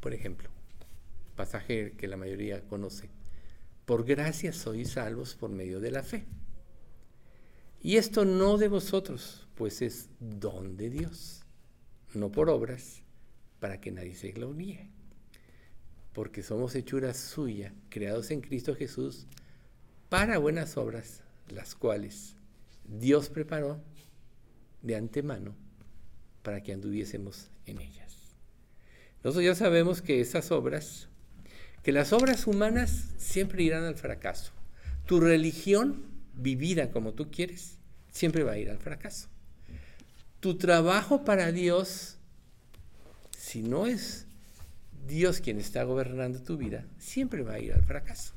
Por ejemplo, pasaje que la mayoría conoce. Por gracia sois salvos por medio de la fe. Y esto no de vosotros, pues es don de Dios, no por obras, para que nadie se gloríe. Porque somos hechuras suya, creados en Cristo Jesús, para buenas obras, las cuales Dios preparó de antemano para que anduviésemos en ellas. Nosotros ya sabemos que esas obras que las obras humanas siempre irán al fracaso. Tu religión, vivida como tú quieres, siempre va a ir al fracaso. Tu trabajo para Dios, si no es Dios quien está gobernando tu vida, siempre va a ir al fracaso.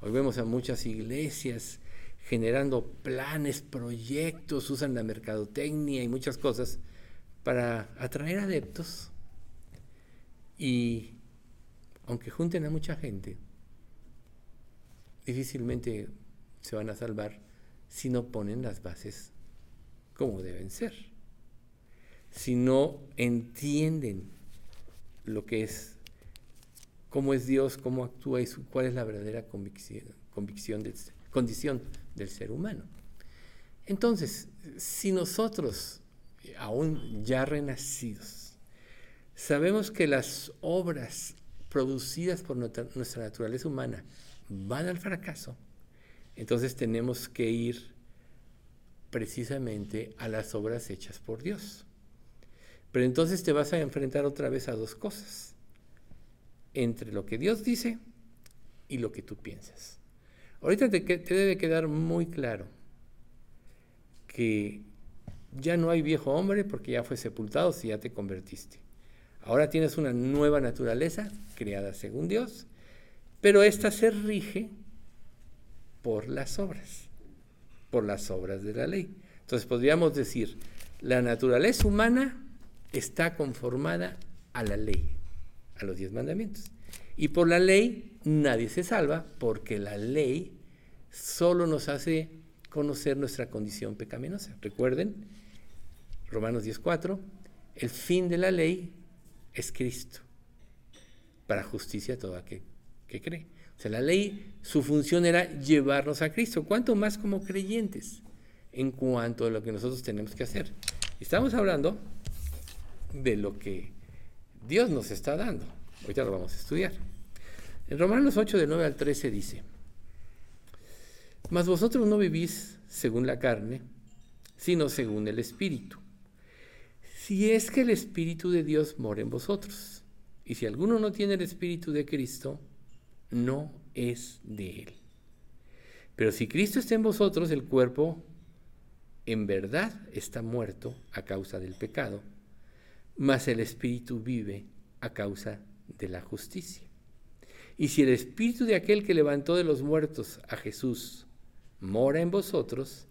Hoy vemos a muchas iglesias generando planes, proyectos, usan la mercadotecnia y muchas cosas para atraer adeptos y aunque junten a mucha gente, difícilmente se van a salvar si no ponen las bases como deben ser. Si no entienden lo que es, cómo es Dios, cómo actúa y cuál es la verdadera convicción, convicción condición del ser humano. Entonces, si nosotros, aún ya renacidos, sabemos que las obras producidas por nuestra naturaleza humana van al fracaso, entonces tenemos que ir precisamente a las obras hechas por Dios. Pero entonces te vas a enfrentar otra vez a dos cosas, entre lo que Dios dice y lo que tú piensas. Ahorita te, debe quedar muy claro que ya no hay viejo hombre porque ya fue sepultado si ya te convertiste. Ahora tienes una nueva naturaleza creada según Dios, pero esta se rige por las obras, por las obras de la ley. Entonces podríamos decir, la naturaleza humana está conformada a la ley, a los diez mandamientos. Y por la ley nadie se salva porque la ley solo nos hace conocer nuestra condición pecaminosa. Recuerden, Romanos 10.4, el fin de la ley es Cristo, para justicia a todo aquel que cree. O sea, la ley, su función era llevarnos a Cristo, cuanto más como creyentes en cuanto a lo que nosotros tenemos que hacer. Estamos hablando de lo que Dios nos está dando. Ahorita lo vamos a estudiar. En Romanos 8, de 9 al 13 dice, Mas vosotros no vivís según la carne, sino según el Espíritu si es que el Espíritu de Dios mora en vosotros. Y si alguno no tiene el Espíritu de Cristo, no es de él. Pero si Cristo está en vosotros, el cuerpo en verdad está muerto a causa del pecado, mas el Espíritu vive a causa de la justicia. Y si el Espíritu de aquel que levantó de los muertos a Jesús mora en vosotros,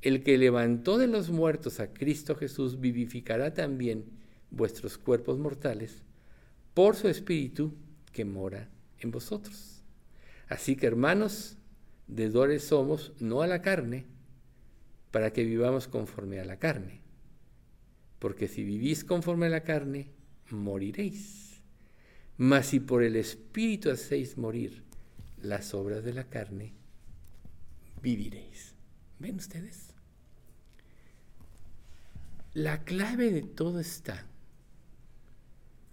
el que levantó de los muertos a Cristo Jesús vivificará también vuestros cuerpos mortales por su Espíritu que mora en vosotros. Así que hermanos, deudores somos no a la carne, para que vivamos conforme a la carne. Porque si vivís conforme a la carne, moriréis. Mas si por el Espíritu hacéis morir las obras de la carne, viviréis. ¿Ven ustedes? La clave de todo está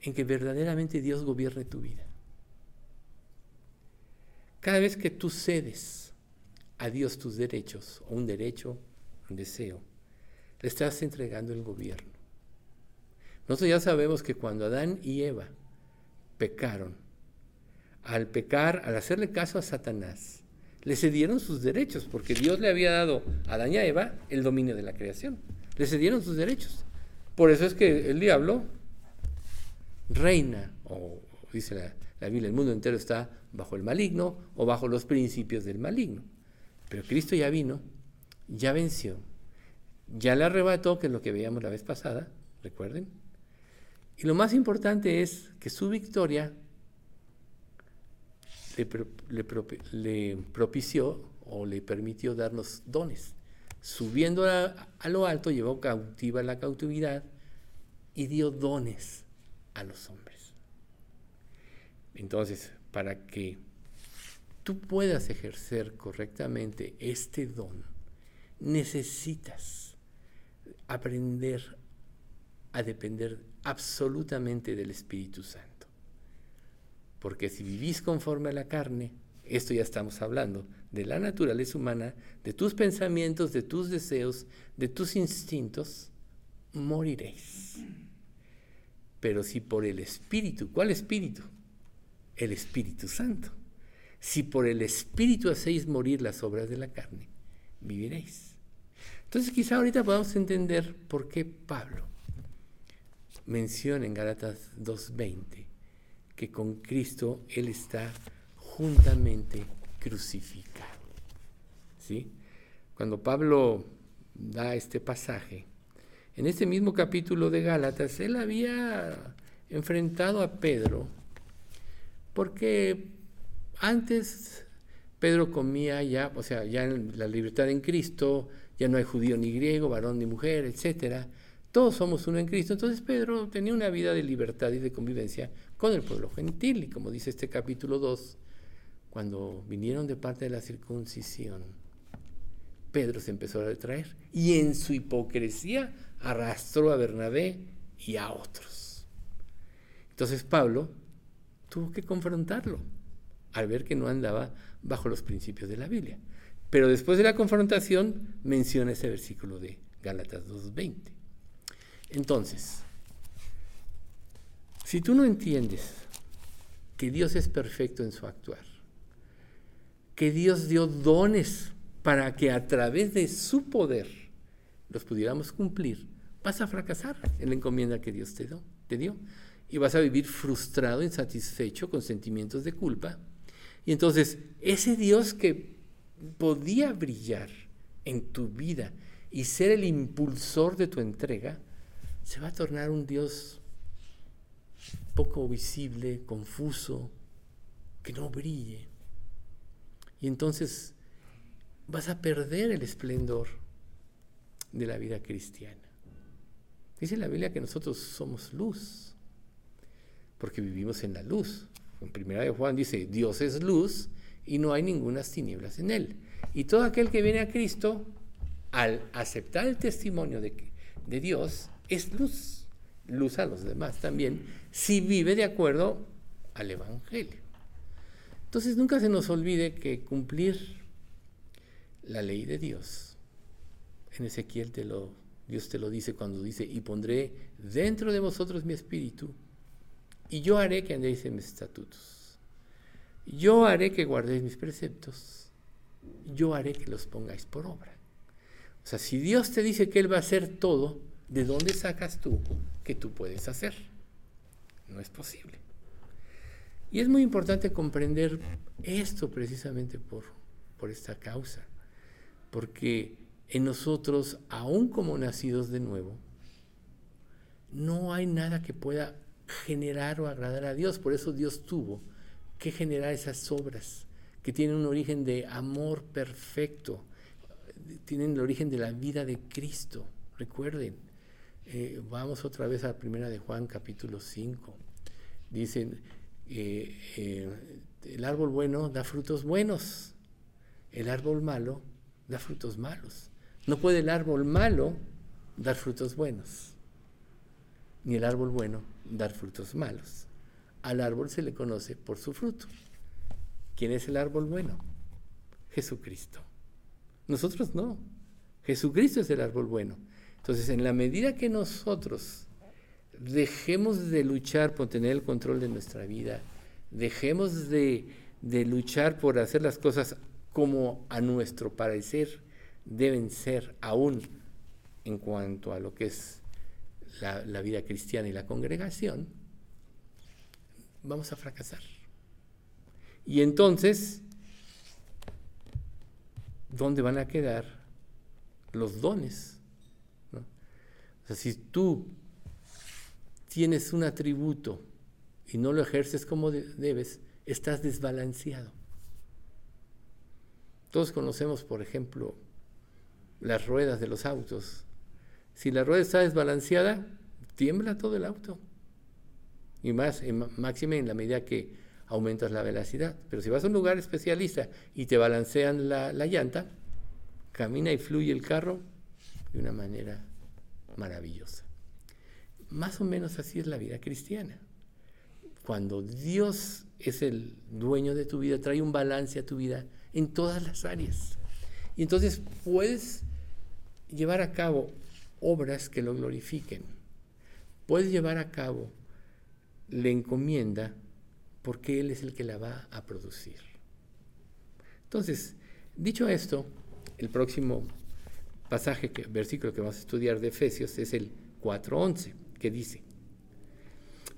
en que verdaderamente Dios gobierne tu vida. Cada vez que tú cedes a Dios tus derechos, o un derecho, un deseo, le estás entregando el gobierno. Nosotros ya sabemos que cuando Adán y Eva pecaron. Al pecar, al hacerle caso a Satanás, le cedieron sus derechos, porque Dios le había dado a Adán y a Eva el dominio de la creación. Le cedieron sus derechos. Por eso es que el diablo reina, o dice la, la Biblia, el mundo entero está bajo el maligno o bajo los principios del maligno. Pero Cristo ya vino, ya venció, ya le arrebató, que es lo que veíamos la vez pasada, recuerden. Y lo más importante es que su victoria le, propició o le permitió darnos dones. Subiendo a, a lo alto, llevó cautiva la cautividad y dio dones a los hombres. Entonces, para que tú puedas ejercer correctamente este don, necesitas aprender a depender absolutamente del Espíritu Santo. Porque si vivís conforme a la carne, esto ya estamos hablando, de la naturaleza humana, de tus pensamientos, de tus deseos, de tus instintos, moriréis. Pero si por el Espíritu, ¿cuál Espíritu? El Espíritu Santo. Si por el Espíritu hacéis morir las obras de la carne, viviréis. Entonces quizá ahorita podamos entender por qué Pablo menciona en Galatas 2.20 que con Cristo Él está juntamente crucificado. ¿Sí? Cuando Pablo da este pasaje, en este mismo capítulo de Gálatas, él había enfrentado a Pedro, porque antes Pedro comía ya, o sea, ya en la libertad en Cristo, ya no hay judío ni griego, varón ni mujer, etcétera. Todos somos uno en Cristo. Entonces Pedro tenía una vida de libertad y de convivencia con el pueblo gentil. Y como dice este capítulo 2, cuando vinieron de parte de la circuncisión, Pedro se empezó a retraer y en su hipocresía arrastró a Bernabé y a otros. Entonces Pablo tuvo que confrontarlo al ver que no andaba bajo los principios de la Biblia. Pero después de la confrontación menciona ese versículo de Gálatas 2.20. Entonces, si tú no entiendes que Dios es perfecto en su actuar, que Dios dio dones para que a través de su poder los pudiéramos cumplir, vas a fracasar en la encomienda que Dios te, dio, te dio. Y vas a vivir frustrado, insatisfecho, con sentimientos de culpa. Y entonces, ese Dios que podía brillar en tu vida y ser el impulsor de tu entrega, se va a tornar un Dios poco visible, confuso, que no brille. Y entonces vas a perder el esplendor de la vida cristiana. Dice la Biblia que nosotros somos luz, porque vivimos en la luz. En primera de Juan dice, Dios es luz y no hay ninguna tinieblas en él. Y todo aquel que viene a Cristo, al aceptar el testimonio de, de Dios, es luz, luz a los demás también, si vive de acuerdo al Evangelio. Entonces nunca se nos olvide que cumplir la ley de Dios, en Ezequiel te lo, Dios te lo dice cuando dice, y pondré dentro de vosotros mi espíritu, y yo haré que andéis en mis estatutos, yo haré que guardéis mis preceptos, yo haré que los pongáis por obra. O sea, si Dios te dice que Él va a hacer todo, ¿de dónde sacas tú que tú puedes hacer? No es posible. Y es muy importante comprender esto precisamente por, por esta causa, porque en nosotros, aún como nacidos de nuevo, no hay nada que pueda generar o agradar a Dios. Por eso Dios tuvo que generar esas obras que tienen un origen de amor perfecto, tienen el origen de la vida de Cristo. Recuerden, eh, vamos otra vez a primera de Juan capítulo 5. Dicen, eh, eh, el árbol bueno da frutos buenos, el árbol malo da frutos malos. No puede el árbol malo dar frutos buenos, ni el árbol bueno dar frutos malos. Al árbol se le conoce por su fruto. ¿Quién es el árbol bueno? Jesucristo. Nosotros no. Jesucristo es el árbol bueno. Entonces, en la medida que nosotros dejemos de luchar por tener el control de nuestra vida, dejemos de, de luchar por hacer las cosas como a nuestro parecer deben ser aún en cuanto a lo que es la, la vida cristiana y la congregación, vamos a fracasar. Y entonces, ¿dónde van a quedar los dones? Si tú tienes un atributo y no lo ejerces como debes, estás desbalanceado. Todos conocemos, por ejemplo, las ruedas de los autos. Si la rueda está desbalanceada, tiembla todo el auto. Y más, en, en la medida que aumentas la velocidad. Pero si vas a un lugar especialista y te balancean la, la llanta, camina y fluye el carro de una manera maravillosa. Más o menos así es la vida cristiana. Cuando Dios es el dueño de tu vida, trae un balance a tu vida en todas las áreas. Y entonces puedes llevar a cabo obras que lo glorifiquen. Puedes llevar a cabo la encomienda porque Él es el que la va a producir. Entonces, dicho esto, el próximo pasaje, versículo que vamos a estudiar de Efesios es el 4.11, que dice,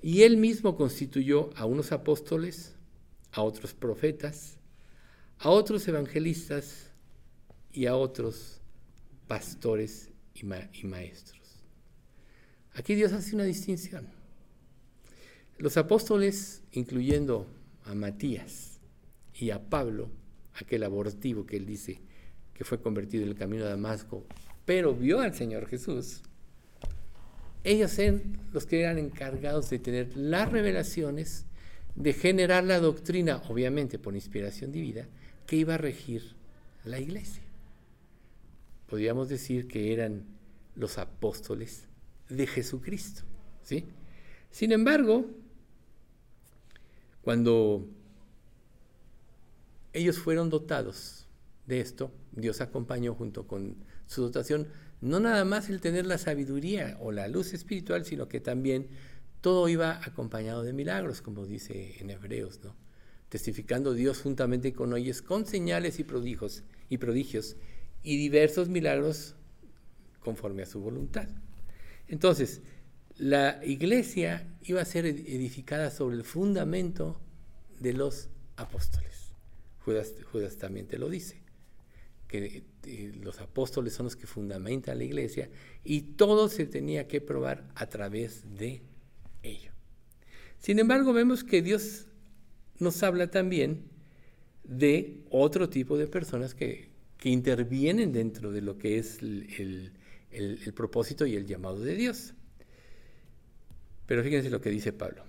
y Él mismo constituyó a unos apóstoles, a otros profetas, a otros evangelistas y a otros pastores y, maestros. Aquí Dios hace una distinción. Los apóstoles, incluyendo a Matías y a Pablo, aquel abortivo que él dice fue convertido en el camino de Damasco, pero vio al Señor Jesús, ellos eran los que eran encargados de tener las revelaciones, de generar la doctrina, obviamente por inspiración divina, que iba a regir la iglesia. Podríamos decir que eran los apóstoles de Jesucristo. ¿sí? Sin embargo, cuando ellos fueron dotados de esto, Dios acompañó junto con su dotación no nada más el tener la sabiduría o la luz espiritual, sino que también todo iba acompañado de milagros, como dice en Hebreos, ¿no? testificando Dios juntamente con ellos con señales y prodigios, y prodigios y diversos milagros conforme a su voluntad. Entonces, la iglesia iba a ser edificada sobre el fundamento de los apóstoles. Judas, Judas también te lo dice, que eh, los apóstoles son los que fundamentan la iglesia y todo se tenía que probar a través de ello. Sin embargo, vemos que Dios nos habla también de otro tipo de personas que, intervienen dentro de lo que es el, propósito y el llamado de Dios. Pero fíjense lo que dice Pablo.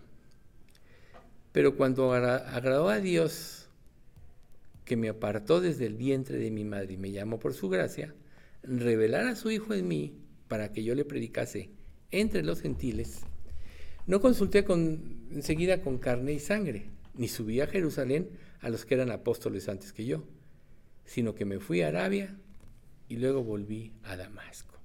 Pero cuando agradó a Dios, que me apartó desde el vientre de mi madre y me llamó por su gracia, revelar a su Hijo en mí para que yo le predicase entre los gentiles, no consulté con, enseguida con carne y sangre, ni subí a Jerusalén a los que eran apóstoles antes que yo, sino que me fui a Arabia y luego volví a Damasco.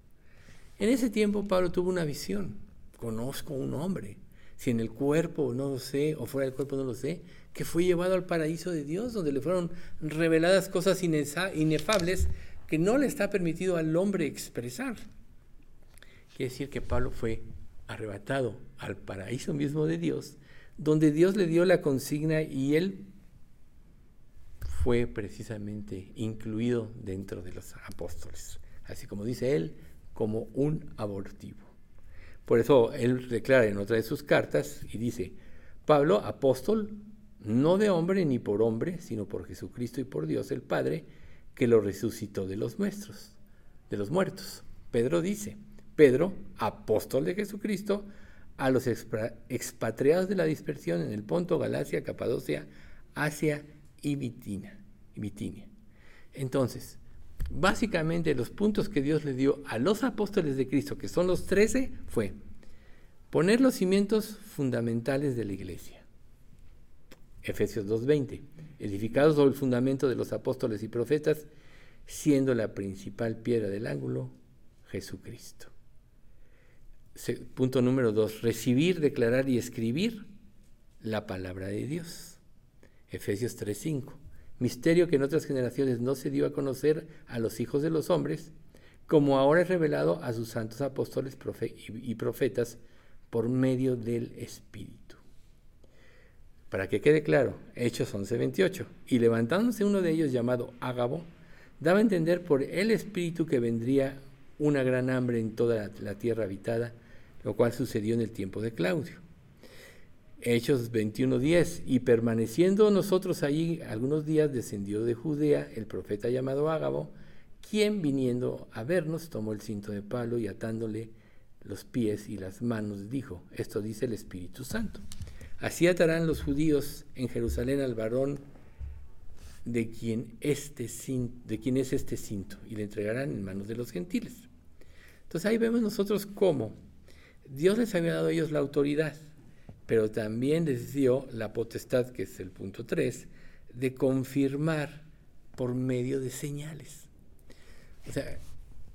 En ese tiempo Pablo tuvo una visión. Conozco un hombre, si en el cuerpo no lo sé o fuera del cuerpo no lo sé, que fue llevado al paraíso de Dios, donde le fueron reveladas cosas inefables que no le está permitido al hombre expresar. Quiere decir que Pablo fue arrebatado al paraíso mismo de Dios donde Dios le dio la consigna y él fue precisamente incluido dentro de los apóstoles, así como dice él, como un abortivo. Por eso él declara en otra de sus cartas y dice, Pablo, apóstol, no de hombre ni por hombre, sino por Jesucristo y por Dios el Padre, que lo resucitó de los nuestros, de los muertos. Pedro dice, Pedro, apóstol de Jesucristo, a los expatriados de la dispersión en el Ponto, Galacia, Capadocia, Asia y Bitinia. Entonces, básicamente los puntos que Dios le dio a los apóstoles de Cristo, que son los trece, fue poner los cimientos fundamentales de la iglesia. Efesios 2.20, edificados sobre el fundamento de los apóstoles y profetas, siendo la principal piedra del ángulo Jesucristo punto número dos, recibir, declarar y escribir la palabra de Dios. Efesios 3:5. Misterio que en otras generaciones no se dio a conocer a los hijos de los hombres, como ahora es revelado a sus santos apóstoles y profetas por medio del Espíritu. Para que quede claro, Hechos 11:28. Y levantándose uno de ellos llamado Ágabo, daba a entender por el Espíritu que vendría una gran hambre en toda la tierra habitada, lo cual sucedió en el tiempo de Claudio. Hechos 21:10, y permaneciendo nosotros allí algunos días, descendió de Judea el profeta llamado Ágabo, quien viniendo a vernos tomó el cinto de palo y atándole los pies y las manos dijo, esto dice el Espíritu Santo, así atarán los judíos en Jerusalén al varón de quien, este, de quien es este cinto y le entregarán en manos de los gentiles. Entonces ahí vemos nosotros cómo Dios les había dado a ellos la autoridad pero también les dio la potestad, que es el punto 3, de confirmar por medio de señales. O sea,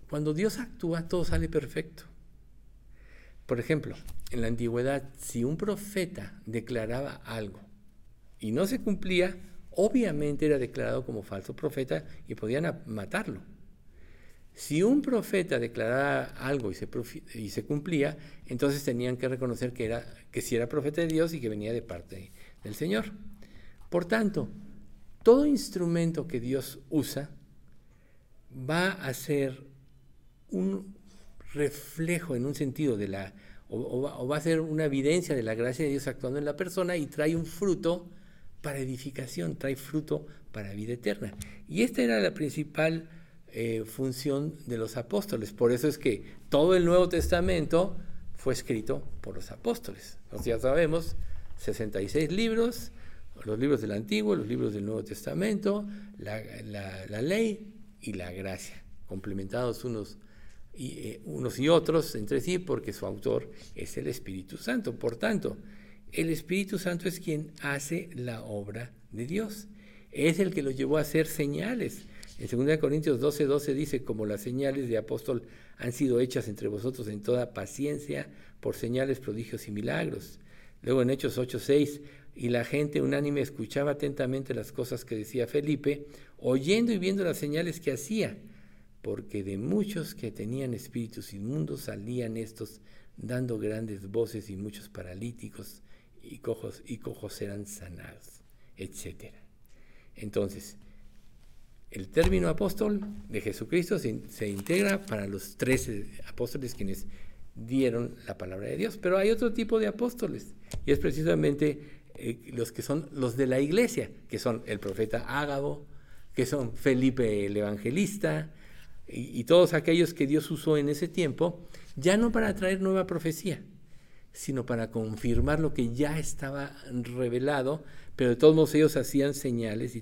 cuando Dios actúa, todo sale perfecto. Por ejemplo, en la antigüedad, si un profeta declaraba algo y no se cumplía, obviamente era declarado como falso profeta y podían matarlo. Si un profeta declaraba algo y se, cumplía, entonces tenían que reconocer que, era, que sí era profeta de Dios y que venía de parte del Señor. Por tanto, todo instrumento que Dios usa va a ser un reflejo en un sentido de la, o va a ser una evidencia de la gracia de Dios actuando en la persona y trae un fruto para edificación, trae fruto para vida eterna. Y esta era la principal eh, función de los apóstoles. Por eso es que todo el Nuevo Testamento fue escrito por los apóstoles. ya sabemos, 66 libros, los libros del Antiguo, los libros del Nuevo Testamento, la, ley y la gracia, complementados unos y, eh, unos y otros entre sí, porque su autor es el Espíritu Santo. Por tanto, el Espíritu Santo es quien hace la obra de Dios. Es el que lo llevó a hacer señales. En 2 Corintios 12, 12 dice, como las señales de apóstol han sido hechas entre vosotros en toda paciencia por señales, prodigios y milagros. Luego en Hechos 8, 6, y la gente unánime escuchaba atentamente las cosas que decía Felipe, oyendo y viendo las señales que hacía, porque de muchos que tenían espíritus inmundos salían estos dando grandes voces y muchos paralíticos y cojos, y cojos eran sanados, etc. Entonces, el término apóstol de Jesucristo se, integra para los trece apóstoles quienes dieron la palabra de Dios. Pero hay otro tipo de apóstoles, y es precisamente eh, los que son los de la iglesia, que son el profeta Ágabo, que son Felipe el evangelista, y todos aquellos que Dios usó en ese tiempo, ya no para traer nueva profecía, sino para confirmar lo que ya estaba revelado, pero de todos modos ellos hacían señales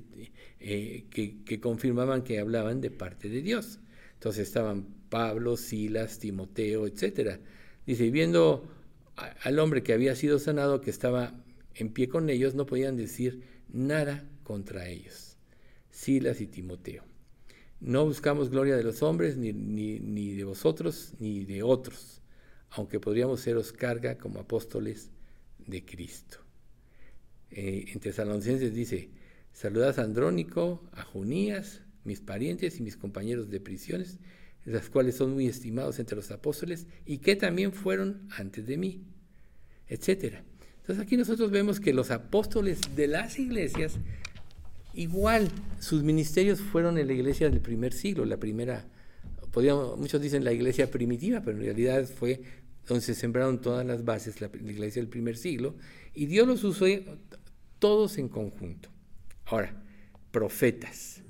eh, que, confirmaban que hablaban de parte de Dios. Entonces estaban Pablo, Silas, Timoteo, etc. Dice, viendo al hombre que había sido sanado, que estaba en pie con ellos, no podían decir nada contra ellos. Silas y Timoteo. No buscamos gloria de los hombres, ni, ni, de vosotros, ni de otros, aunque podríamos seros carga como apóstoles de Cristo. Eh, en Tesalonicenses dice, Saludad a Andrónico, a Junías, mis parientes y mis compañeros de prisiones, las cuales son muy estimados entre los apóstoles y que también fueron antes de mí, etc. Entonces aquí nosotros vemos que los apóstoles de las iglesias, igual sus ministerios fueron en la iglesia del primer siglo, la primera, podríamos, muchos dicen la iglesia primitiva, pero en realidad fue donde se sembraron todas las bases, la, la iglesia del primer siglo, y Dios los usó todos en conjunto. Ahora, profetas,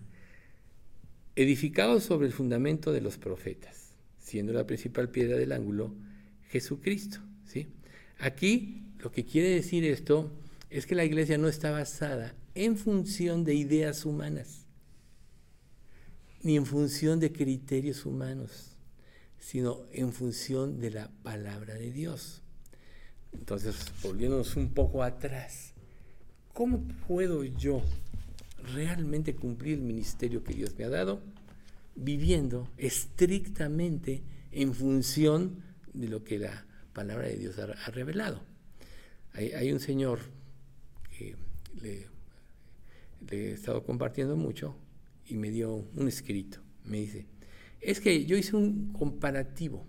edificados sobre el fundamento de los profetas, siendo la principal piedra del ángulo Jesucristo. ¿sí? Aquí lo que quiere decir esto es que la iglesia no está basada en función de ideas humanas, ni en función de criterios humanos, sino en función de la palabra de Dios. Entonces, volviéndonos un poco atrás, ¿cómo puedo yo realmente cumplir el ministerio que Dios me ha dado, viviendo estrictamente en función de lo que la palabra de Dios ha, revelado. Hay, un señor que le, he estado compartiendo mucho y me dio un escrito. Me dice, es que yo hice un comparativo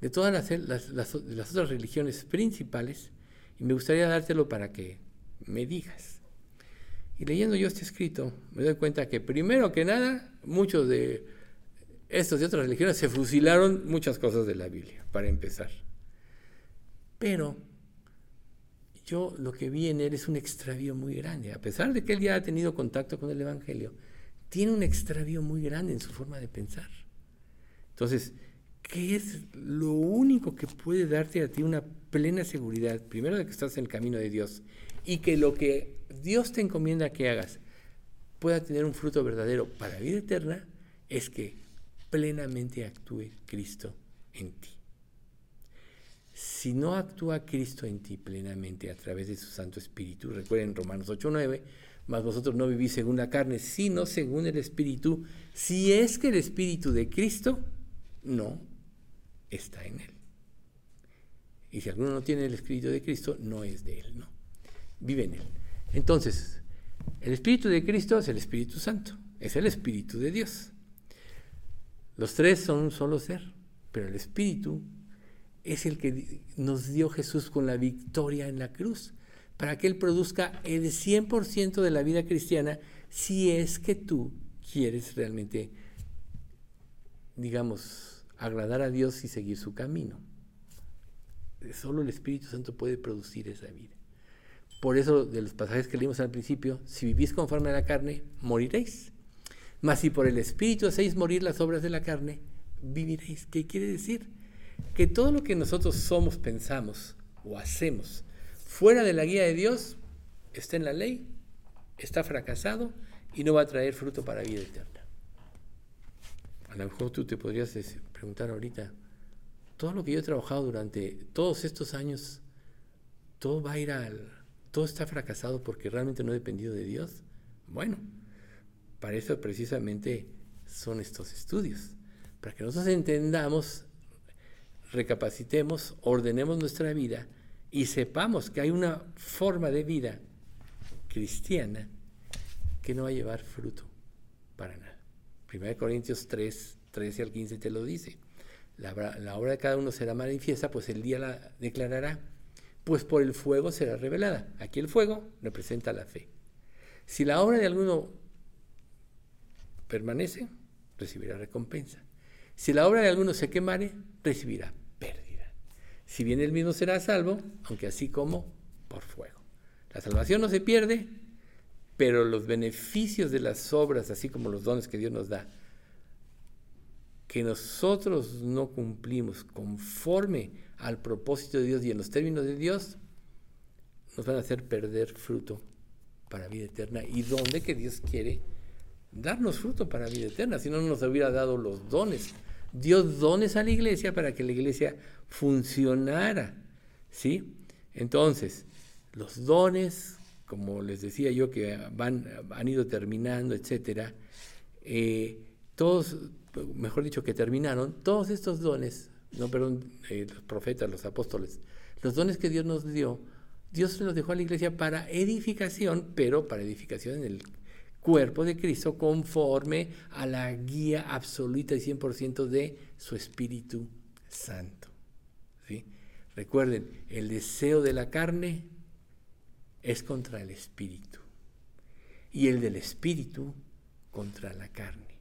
de todas las, otras religiones principales y me gustaría dártelo para que me digas. Y leyendo yo este escrito, me doy cuenta que primero que nada, muchos de estos de otras religiones se fusilaron muchas cosas de la Biblia, para empezar. Pero yo lo que vi en él es un extravío muy grande. A pesar de que él ya ha tenido contacto con el Evangelio, tiene un extravío muy grande en su forma de pensar. Entonces, ¿qué es lo único que puede darte a ti una plena seguridad? Primero de que estás en el camino de Dios y que lo que Dios te encomienda que hagas pueda tener un fruto verdadero para vida eterna, es que plenamente actúe Cristo en ti. Si no actúa Cristo en ti plenamente a través de su Santo Espíritu, recuerden Romanos 8:9, mas vosotros no vivís según la carne, sino según el Espíritu, si es que el Espíritu de Cristo no está en él. Y si alguno no tiene el Espíritu de Cristo, no es de él, no. Vive en él. Entonces, el Espíritu de Cristo es el Espíritu Santo, es el Espíritu de Dios. Los tres son un solo ser, pero el Espíritu es el que nos dio Jesús con la victoria en la cruz, para que Él produzca el 100% de la vida cristiana si es que tú quieres realmente, digamos, agradar a Dios y seguir su camino. Solo el Espíritu Santo puede producir esa vida. Por eso, de los pasajes que leímos al principio, si vivís conforme a la carne, moriréis. Mas si por el Espíritu hacéis morir las obras de la carne, viviréis. ¿Qué quiere decir? Que todo lo que nosotros somos, pensamos o hacemos fuera de la guía de Dios está en la ley, está fracasado y no va a traer fruto para vida eterna. A lo mejor tú te podrías preguntar ahorita, todo lo que yo he trabajado durante todos estos años, todo va a ir al todo está fracasado porque realmente no he dependido de Dios. Bueno, para eso precisamente son estos estudios, para que nosotros entendamos, recapacitemos, ordenemos nuestra vida y sepamos que hay una forma de vida cristiana que no va a llevar fruto para nada. 1 Corintios 3, 13 al 15 te lo dice. La, obra de cada uno será manifiesta, pues el día la declarará pues por el fuego será revelada. Aquí el fuego representa la fe. Si la obra de alguno permanece, recibirá recompensa. Si la obra de alguno se quemare, recibirá. Si bien él mismo será salvo, aunque así como por fuego. La salvación no se pierde, pero los beneficios de las obras, así como los dones que Dios nos da, que nosotros no cumplimos conforme al propósito de Dios y en los términos de Dios, nos van a hacer perder fruto para vida eterna. ¿Y dónde que Dios quiere darnos fruto para vida eterna? Si no, nos hubiera dado los dones. Dios dones a la iglesia para que la iglesia funcionara. ¿Sí? Entonces, los dones, como les decía yo, que van, han ido terminando, etcétera, eh, todos, mejor dicho, que terminaron, todos estos dones no, perdón, eh, los profetas, los apóstoles, los dones que Dios nos dio, Dios los dejó a la iglesia para edificación, pero para edificación en el cuerpo de Cristo conforme a la guía absoluta y 100% de su Espíritu Santo. Recuerden, el deseo de la carne es contra el Espíritu y el del Espíritu contra la carne.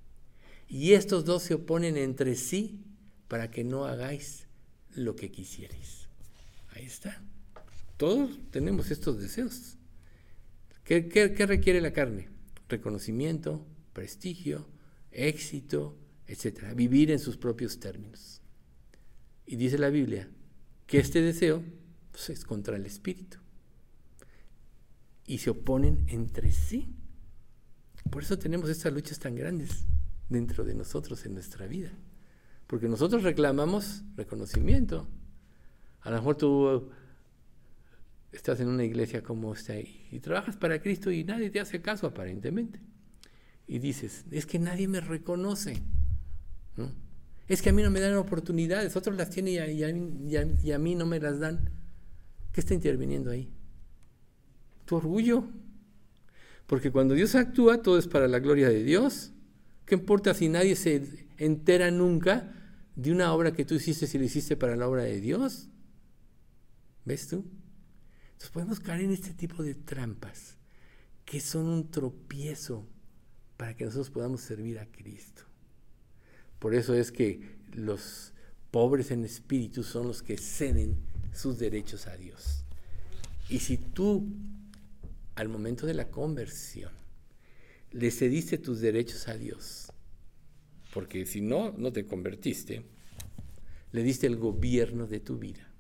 Y estos dos se oponen entre sí para que no hagáis lo que quisierais. Ahí está. Todos tenemos estos deseos. ¿Qué, requiere la carne? Reconocimiento, prestigio, éxito, etc. Vivir en sus propios términos. Y dice la Biblia que este deseo pues, es contra el espíritu. Y se oponen entre sí. Por eso tenemos estas luchas tan grandes dentro de nosotros en nuestra vida. Porque nosotros reclamamos reconocimiento. A lo mejor tú estás en una iglesia como esta y trabajas para Cristo y nadie te hace caso aparentemente. Y dices, es que nadie me reconoce. Es que a mí no me dan oportunidades, otros las tienen y a, mí no me las dan. ¿Qué está interviniendo ahí? Tu orgullo. Porque cuando Dios actúa, todo es para la gloria de Dios. ¿Qué importa si nadie se entera nunca de una obra que tú hiciste si lo hiciste para la obra de Dios? ¿Ves tú? Entonces podemos caer en este tipo de trampas que son un tropiezo para que nosotros podamos servir a Cristo. Por eso es que los pobres en espíritu son los que ceden sus derechos a Dios. Y si tú, al momento de la conversión, le cediste tus derechos a Dios, porque si no, no te convertiste, le diste el gobierno de tu vida.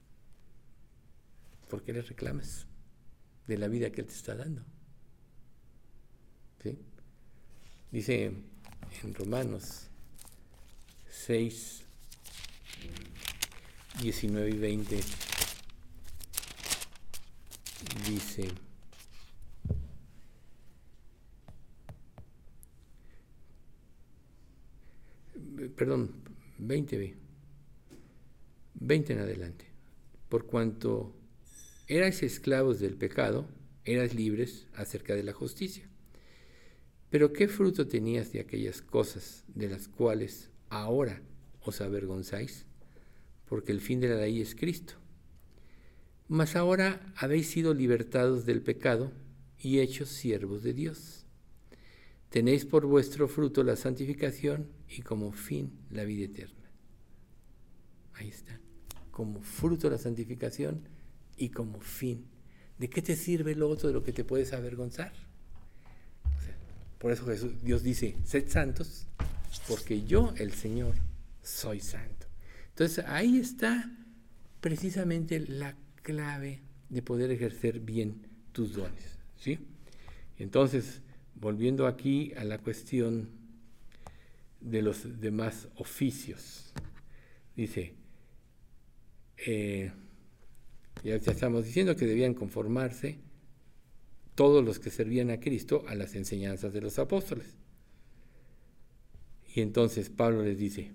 ¿Por qué le reclamas de la vida que Él te está dando? Dice en Romanos 6, 19 y 20, dice, perdón, 20b, 20 en adelante, por cuanto erais esclavos del pecado, eras libres acerca de la justicia. Pero ¿qué fruto tenías de aquellas cosas de las cuales ahora os avergonzáis? Porque el fin de la ley es Cristo. Mas ahora habéis sido libertados del pecado y hechos siervos de Dios. Tenéis por vuestro fruto la santificación y como fin la vida eterna. Ahí está. Como fruto la santificación y como fin. ¿De qué te sirve lo otro de lo que te puedes avergonzar? por eso Jesús, Dios dice, sed santos, porque yo, el Señor, soy santo. Entonces ahí está precisamente la clave de poder ejercer bien tus dones. ¿sí? Entonces, volviendo aquí a la cuestión de los demás oficios, dice, eh, ya estamos diciendo que debían conformarse todos los que servían a Cristo a las enseñanzas de los apóstoles. Y entonces Pablo les dice,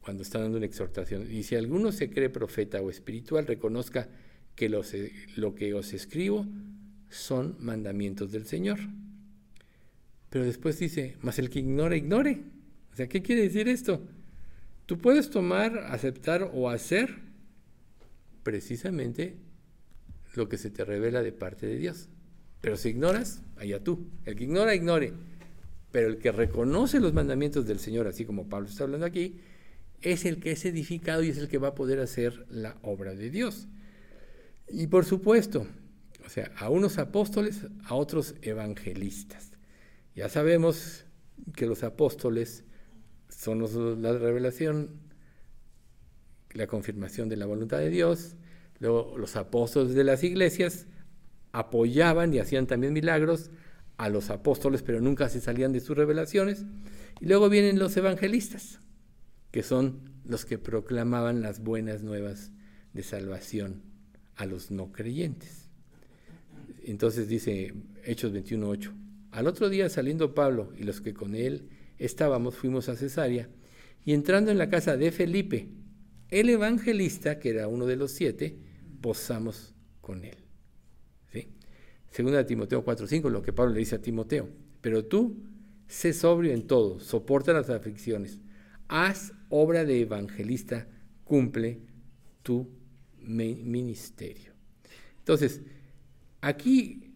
cuando está dando una exhortación, y si alguno se cree profeta o espiritual, reconozca que lo que os escribo son mandamientos del Señor. Pero después dice, mas el que ignora, ignore. O sea, ¿qué quiere decir esto? Tú puedes tomar, aceptar o hacer precisamente lo que se te revela de parte de Dios. Pero si ignoras, allá tú. El que ignora, ignore. Pero el que reconoce los mandamientos del Señor, así como Pablo está hablando aquí, es el que es edificado y es el que va a poder hacer la obra de Dios. Y por supuesto, o sea, a unos apóstoles, a otros evangelistas. Ya sabemos que los apóstoles son la revelación, la confirmación de la voluntad de Dios. Luego los apóstoles de las iglesias apoyaban y hacían también milagros a los apóstoles, pero nunca se salían de sus revelaciones. Y luego vienen los evangelistas, que son los que proclamaban las buenas nuevas de salvación a los no creyentes. Entonces dice Hechos 21.8, al otro día saliendo Pablo y los que con él estábamos fuimos a Cesarea y entrando en la casa de Felipe, el evangelista, que era uno de los siete, posamos con él. ¿Sí? Segunda Timoteo 4.5, lo que Pablo le dice a Timoteo, pero tú sé sobrio en todo, soporta las aflicciones, haz obra de evangelista, cumple tu ministerio. Entonces, aquí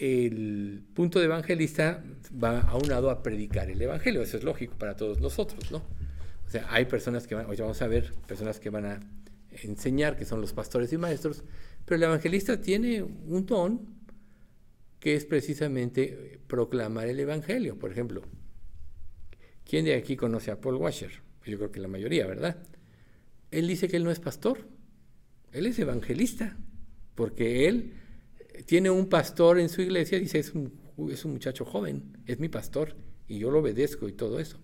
el punto de evangelista va a un lado a predicar el evangelio, eso es lógico para todos nosotros, ¿no? O sea, hay personas que van, hoy vamos a ver, personas que van a enseñar, que son los pastores y maestros, pero el evangelista tiene un don que es precisamente proclamar el evangelio. Por ejemplo, ¿quién de aquí conoce a Paul Washer? Yo creo que la mayoría, ¿verdad? Él dice que él no es pastor, él es evangelista, porque él tiene un pastor en su iglesia, dice, es un, es un muchacho joven, es mi pastor, y yo lo obedezco y todo eso.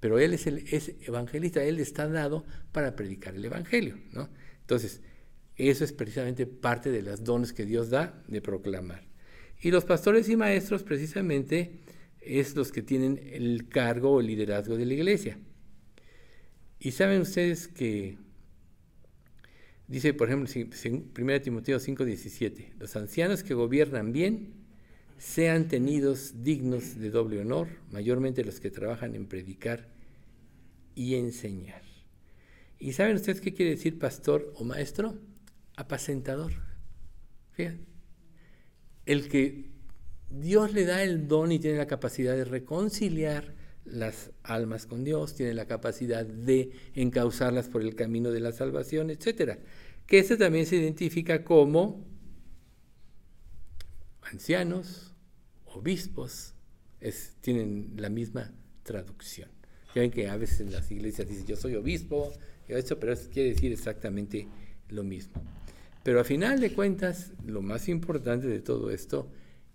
Pero él es, el, es evangelista, él está dado para predicar el evangelio, ¿no? Entonces, eso es precisamente parte de las dones que Dios da de proclamar. Y los pastores y maestros precisamente es los que tienen el cargo o el liderazgo de la iglesia. Y saben ustedes que dice, por ejemplo, 1 Timoteo 5:17, los ancianos que gobiernan bien sean tenidos dignos de doble honor, mayormente los que trabajan en predicar y enseñar. ¿Y saben ustedes qué quiere decir pastor o maestro? Apacentador. Fíjense. El que Dios le da el don y tiene la capacidad de reconciliar las almas con Dios, tiene la capacidad de encauzarlas por el camino de la salvación, etc. Que este también se identifica como ancianos, obispos, tienen la misma traducción. Ya que a veces en las iglesias dicen yo soy obispo, eso, pero eso quiere decir exactamente lo mismo. Pero a final de cuentas, lo más importante de todo esto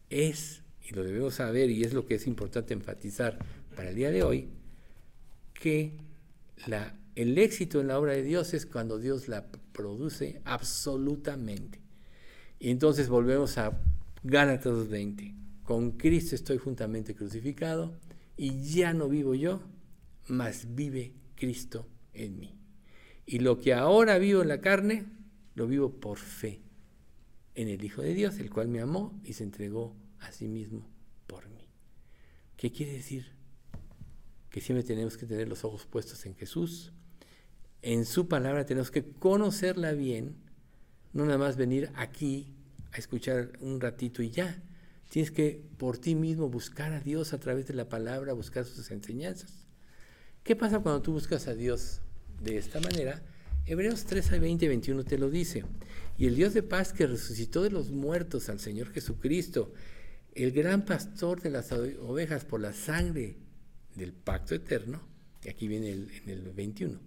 es, y lo debemos saber, y es lo que es importante enfatizar para el día de hoy, que el éxito en la obra de Dios es cuando Dios la produce absolutamente. Y entonces volvemos a Gálatas 2.20. Con Cristo estoy juntamente crucificado y ya no vivo yo, mas vive Cristo en mí. Y lo que ahora vivo en la carne, lo vivo por fe en el Hijo de Dios, el cual me amó y se entregó a sí mismo por mí. ¿Qué quiere decir? Que siempre tenemos que tener los ojos puestos en Jesús. En su palabra tenemos que conocerla bien, no nada más venir aquí a escuchar un ratito y ya. Tienes que por ti mismo buscar a Dios a través de la palabra, buscar sus enseñanzas. ¿Qué pasa cuando tú buscas a Dios de esta manera? Hebreos 13, 20 y 21 te lo dice. Y el Dios de paz que resucitó de los muertos al Señor Jesucristo, el gran pastor de las ovejas por la sangre del pacto eterno, y aquí viene en el 21,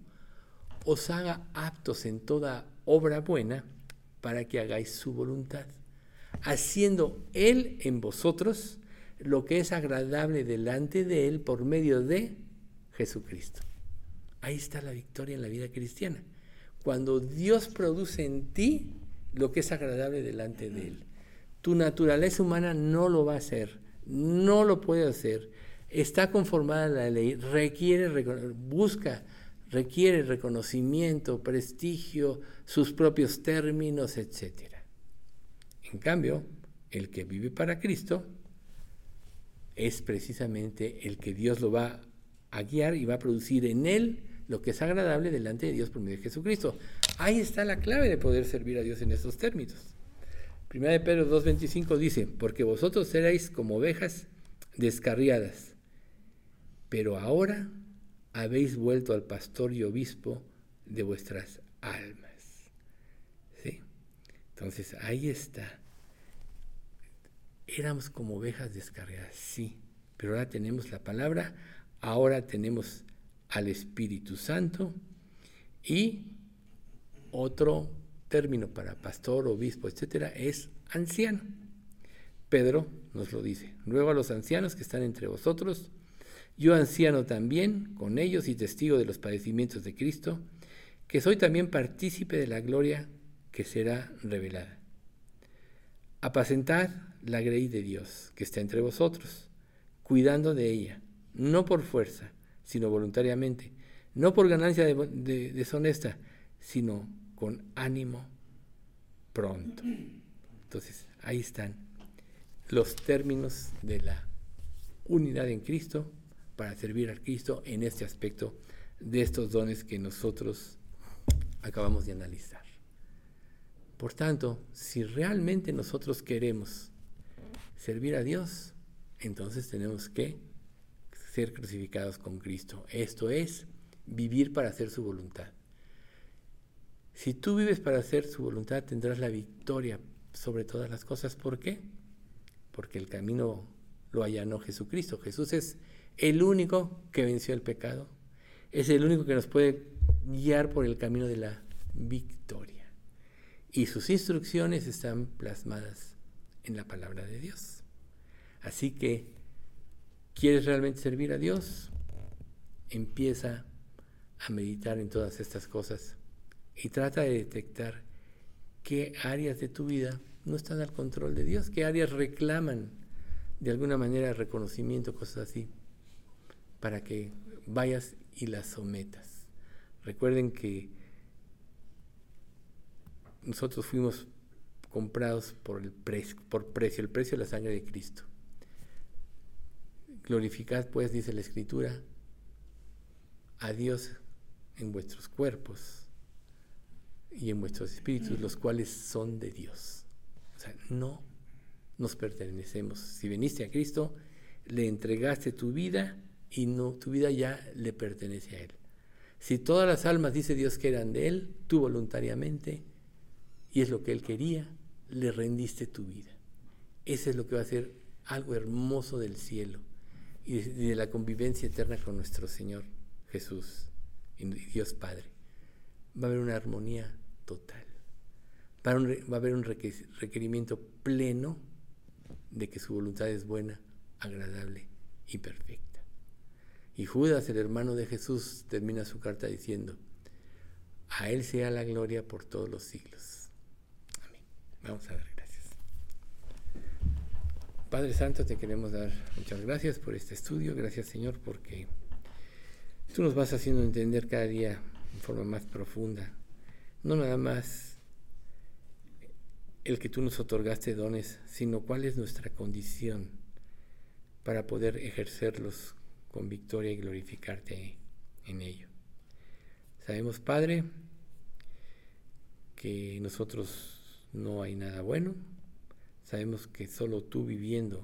os haga aptos en toda obra buena para que hagáis su voluntad, haciendo Él en vosotros lo que es agradable delante de Él por medio de Jesucristo. Ahí está la victoria en la vida cristiana cuando Dios produce en ti lo que es agradable delante de Él. Tu naturaleza humana no lo va a hacer, no lo puede hacer. Está conformada a la ley, requiere, busca, requiere reconocimiento, prestigio, sus propios términos, etc. En cambio, el que vive para Cristo es precisamente el que Dios lo va a guiar y va a producir en él lo que es agradable delante de Dios por medio de Jesucristo. Ahí está la clave de poder servir a Dios en estos términos. Primera de Pedro 2.25 dice, porque vosotros seréis como ovejas descarriadas, pero ahora habéis vuelto al pastor y obispo de vuestras almas. Entonces, ahí está. Éramos como ovejas descarriadas, sí, pero ahora tenemos la palabra, ahora tenemos al Espíritu Santo y otro término para pastor, obispo, etcétera, es anciano. Pedro nos lo dice. Luego a los ancianos que están entre vosotros, yo anciano también con ellos y testigo de los padecimientos de Cristo, que soy también partícipe de la gloria que será revelada. Apacentad la grey de Dios que está entre vosotros, cuidando de ella, no por fuerza, sino voluntariamente, no por ganancia deshonesta, sino con ánimo pronto. Entonces, ahí están los términos de la unidad en Cristo para servir a Cristo en este aspecto de estos dones que nosotros acabamos de analizar. Por tanto, si realmente nosotros queremos servir a Dios, entonces tenemos que ser crucificados con Cristo. Esto es vivir para hacer su voluntad. Si tú vives para hacer su voluntad, tendrás la victoria sobre todas las cosas. ¿Por qué? Porque el camino lo allanó Jesucristo. Jesús es el único que venció el pecado. Es el único que nos puede guiar por el camino de la victoria. Y sus instrucciones están plasmadas en la palabra de Dios. Así que ¿Quieres realmente servir a Dios? Empieza a meditar en todas estas cosas y trata de detectar qué áreas de tu vida no están al control de Dios, qué áreas reclaman de alguna manera reconocimiento, cosas así, para que vayas y las sometas, Recuerden que nosotros fuimos comprados por el precio, por precio, el precio de la sangre de Cristo. Glorificad pues, dice la Escritura, a Dios en vuestros cuerpos y en vuestros espíritus, los cuales son de Dios. O sea, no nos pertenecemos. Si viniste a Cristo, le entregaste tu vida y no, tu vida ya le pertenece a Él. Si todas las almas, dice Dios, que eran de Él, tú voluntariamente, y es lo que Él quería, le rendiste tu vida. Ese es lo que va a ser algo hermoso del cielo y de, la convivencia eterna con nuestro Señor Jesús y Dios Padre. Va a haber una armonía total. Va a haber un requerimiento pleno de que su voluntad es buena, agradable y perfecta. Y Judas, el hermano de Jesús, termina su carta diciendo, a Él sea la gloria por todos los siglos. Vamos a dar gracias. Padre Santo, te queremos dar muchas gracias por este estudio. Gracias Señor porque tú nos vas haciendo entender cada día en forma más profunda, no nada más el que tú nos otorgaste dones, sino cuál es nuestra condición para poder ejercerlos con victoria y glorificarte en ello. Sabemos, Padre, que nosotros no hay nada bueno, sabemos que solo tú viviendo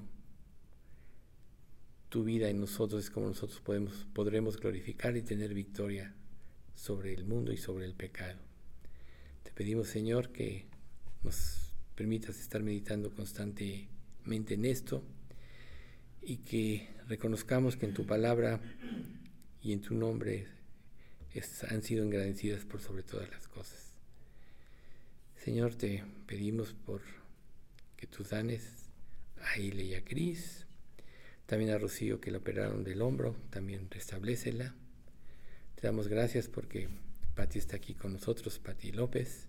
tu vida en nosotros es como nosotros podemos, podremos glorificar y tener victoria sobre el mundo y sobre el pecado. Te pedimos, Señor, que nos permitas estar meditando constantemente en esto y que reconozcamos que en tu palabra y en tu nombre han sido engrandecidas por sobre todas las cosas. Señor, te pedimos por que tú danes a Ile y a Cris, también a Rocío que la operaron del hombro, también restablecela. Te damos gracias porque Pati está aquí con nosotros, Pati López,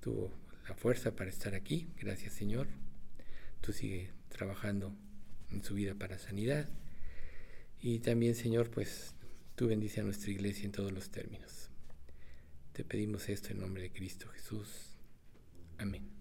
tuvo la fuerza para estar aquí, gracias Señor. Tú sigue trabajando en su vida para sanidad. Y también, Señor, pues tú bendice a nuestra iglesia en todos los términos. Te pedimos esto en nombre de Cristo Jesús. Amén.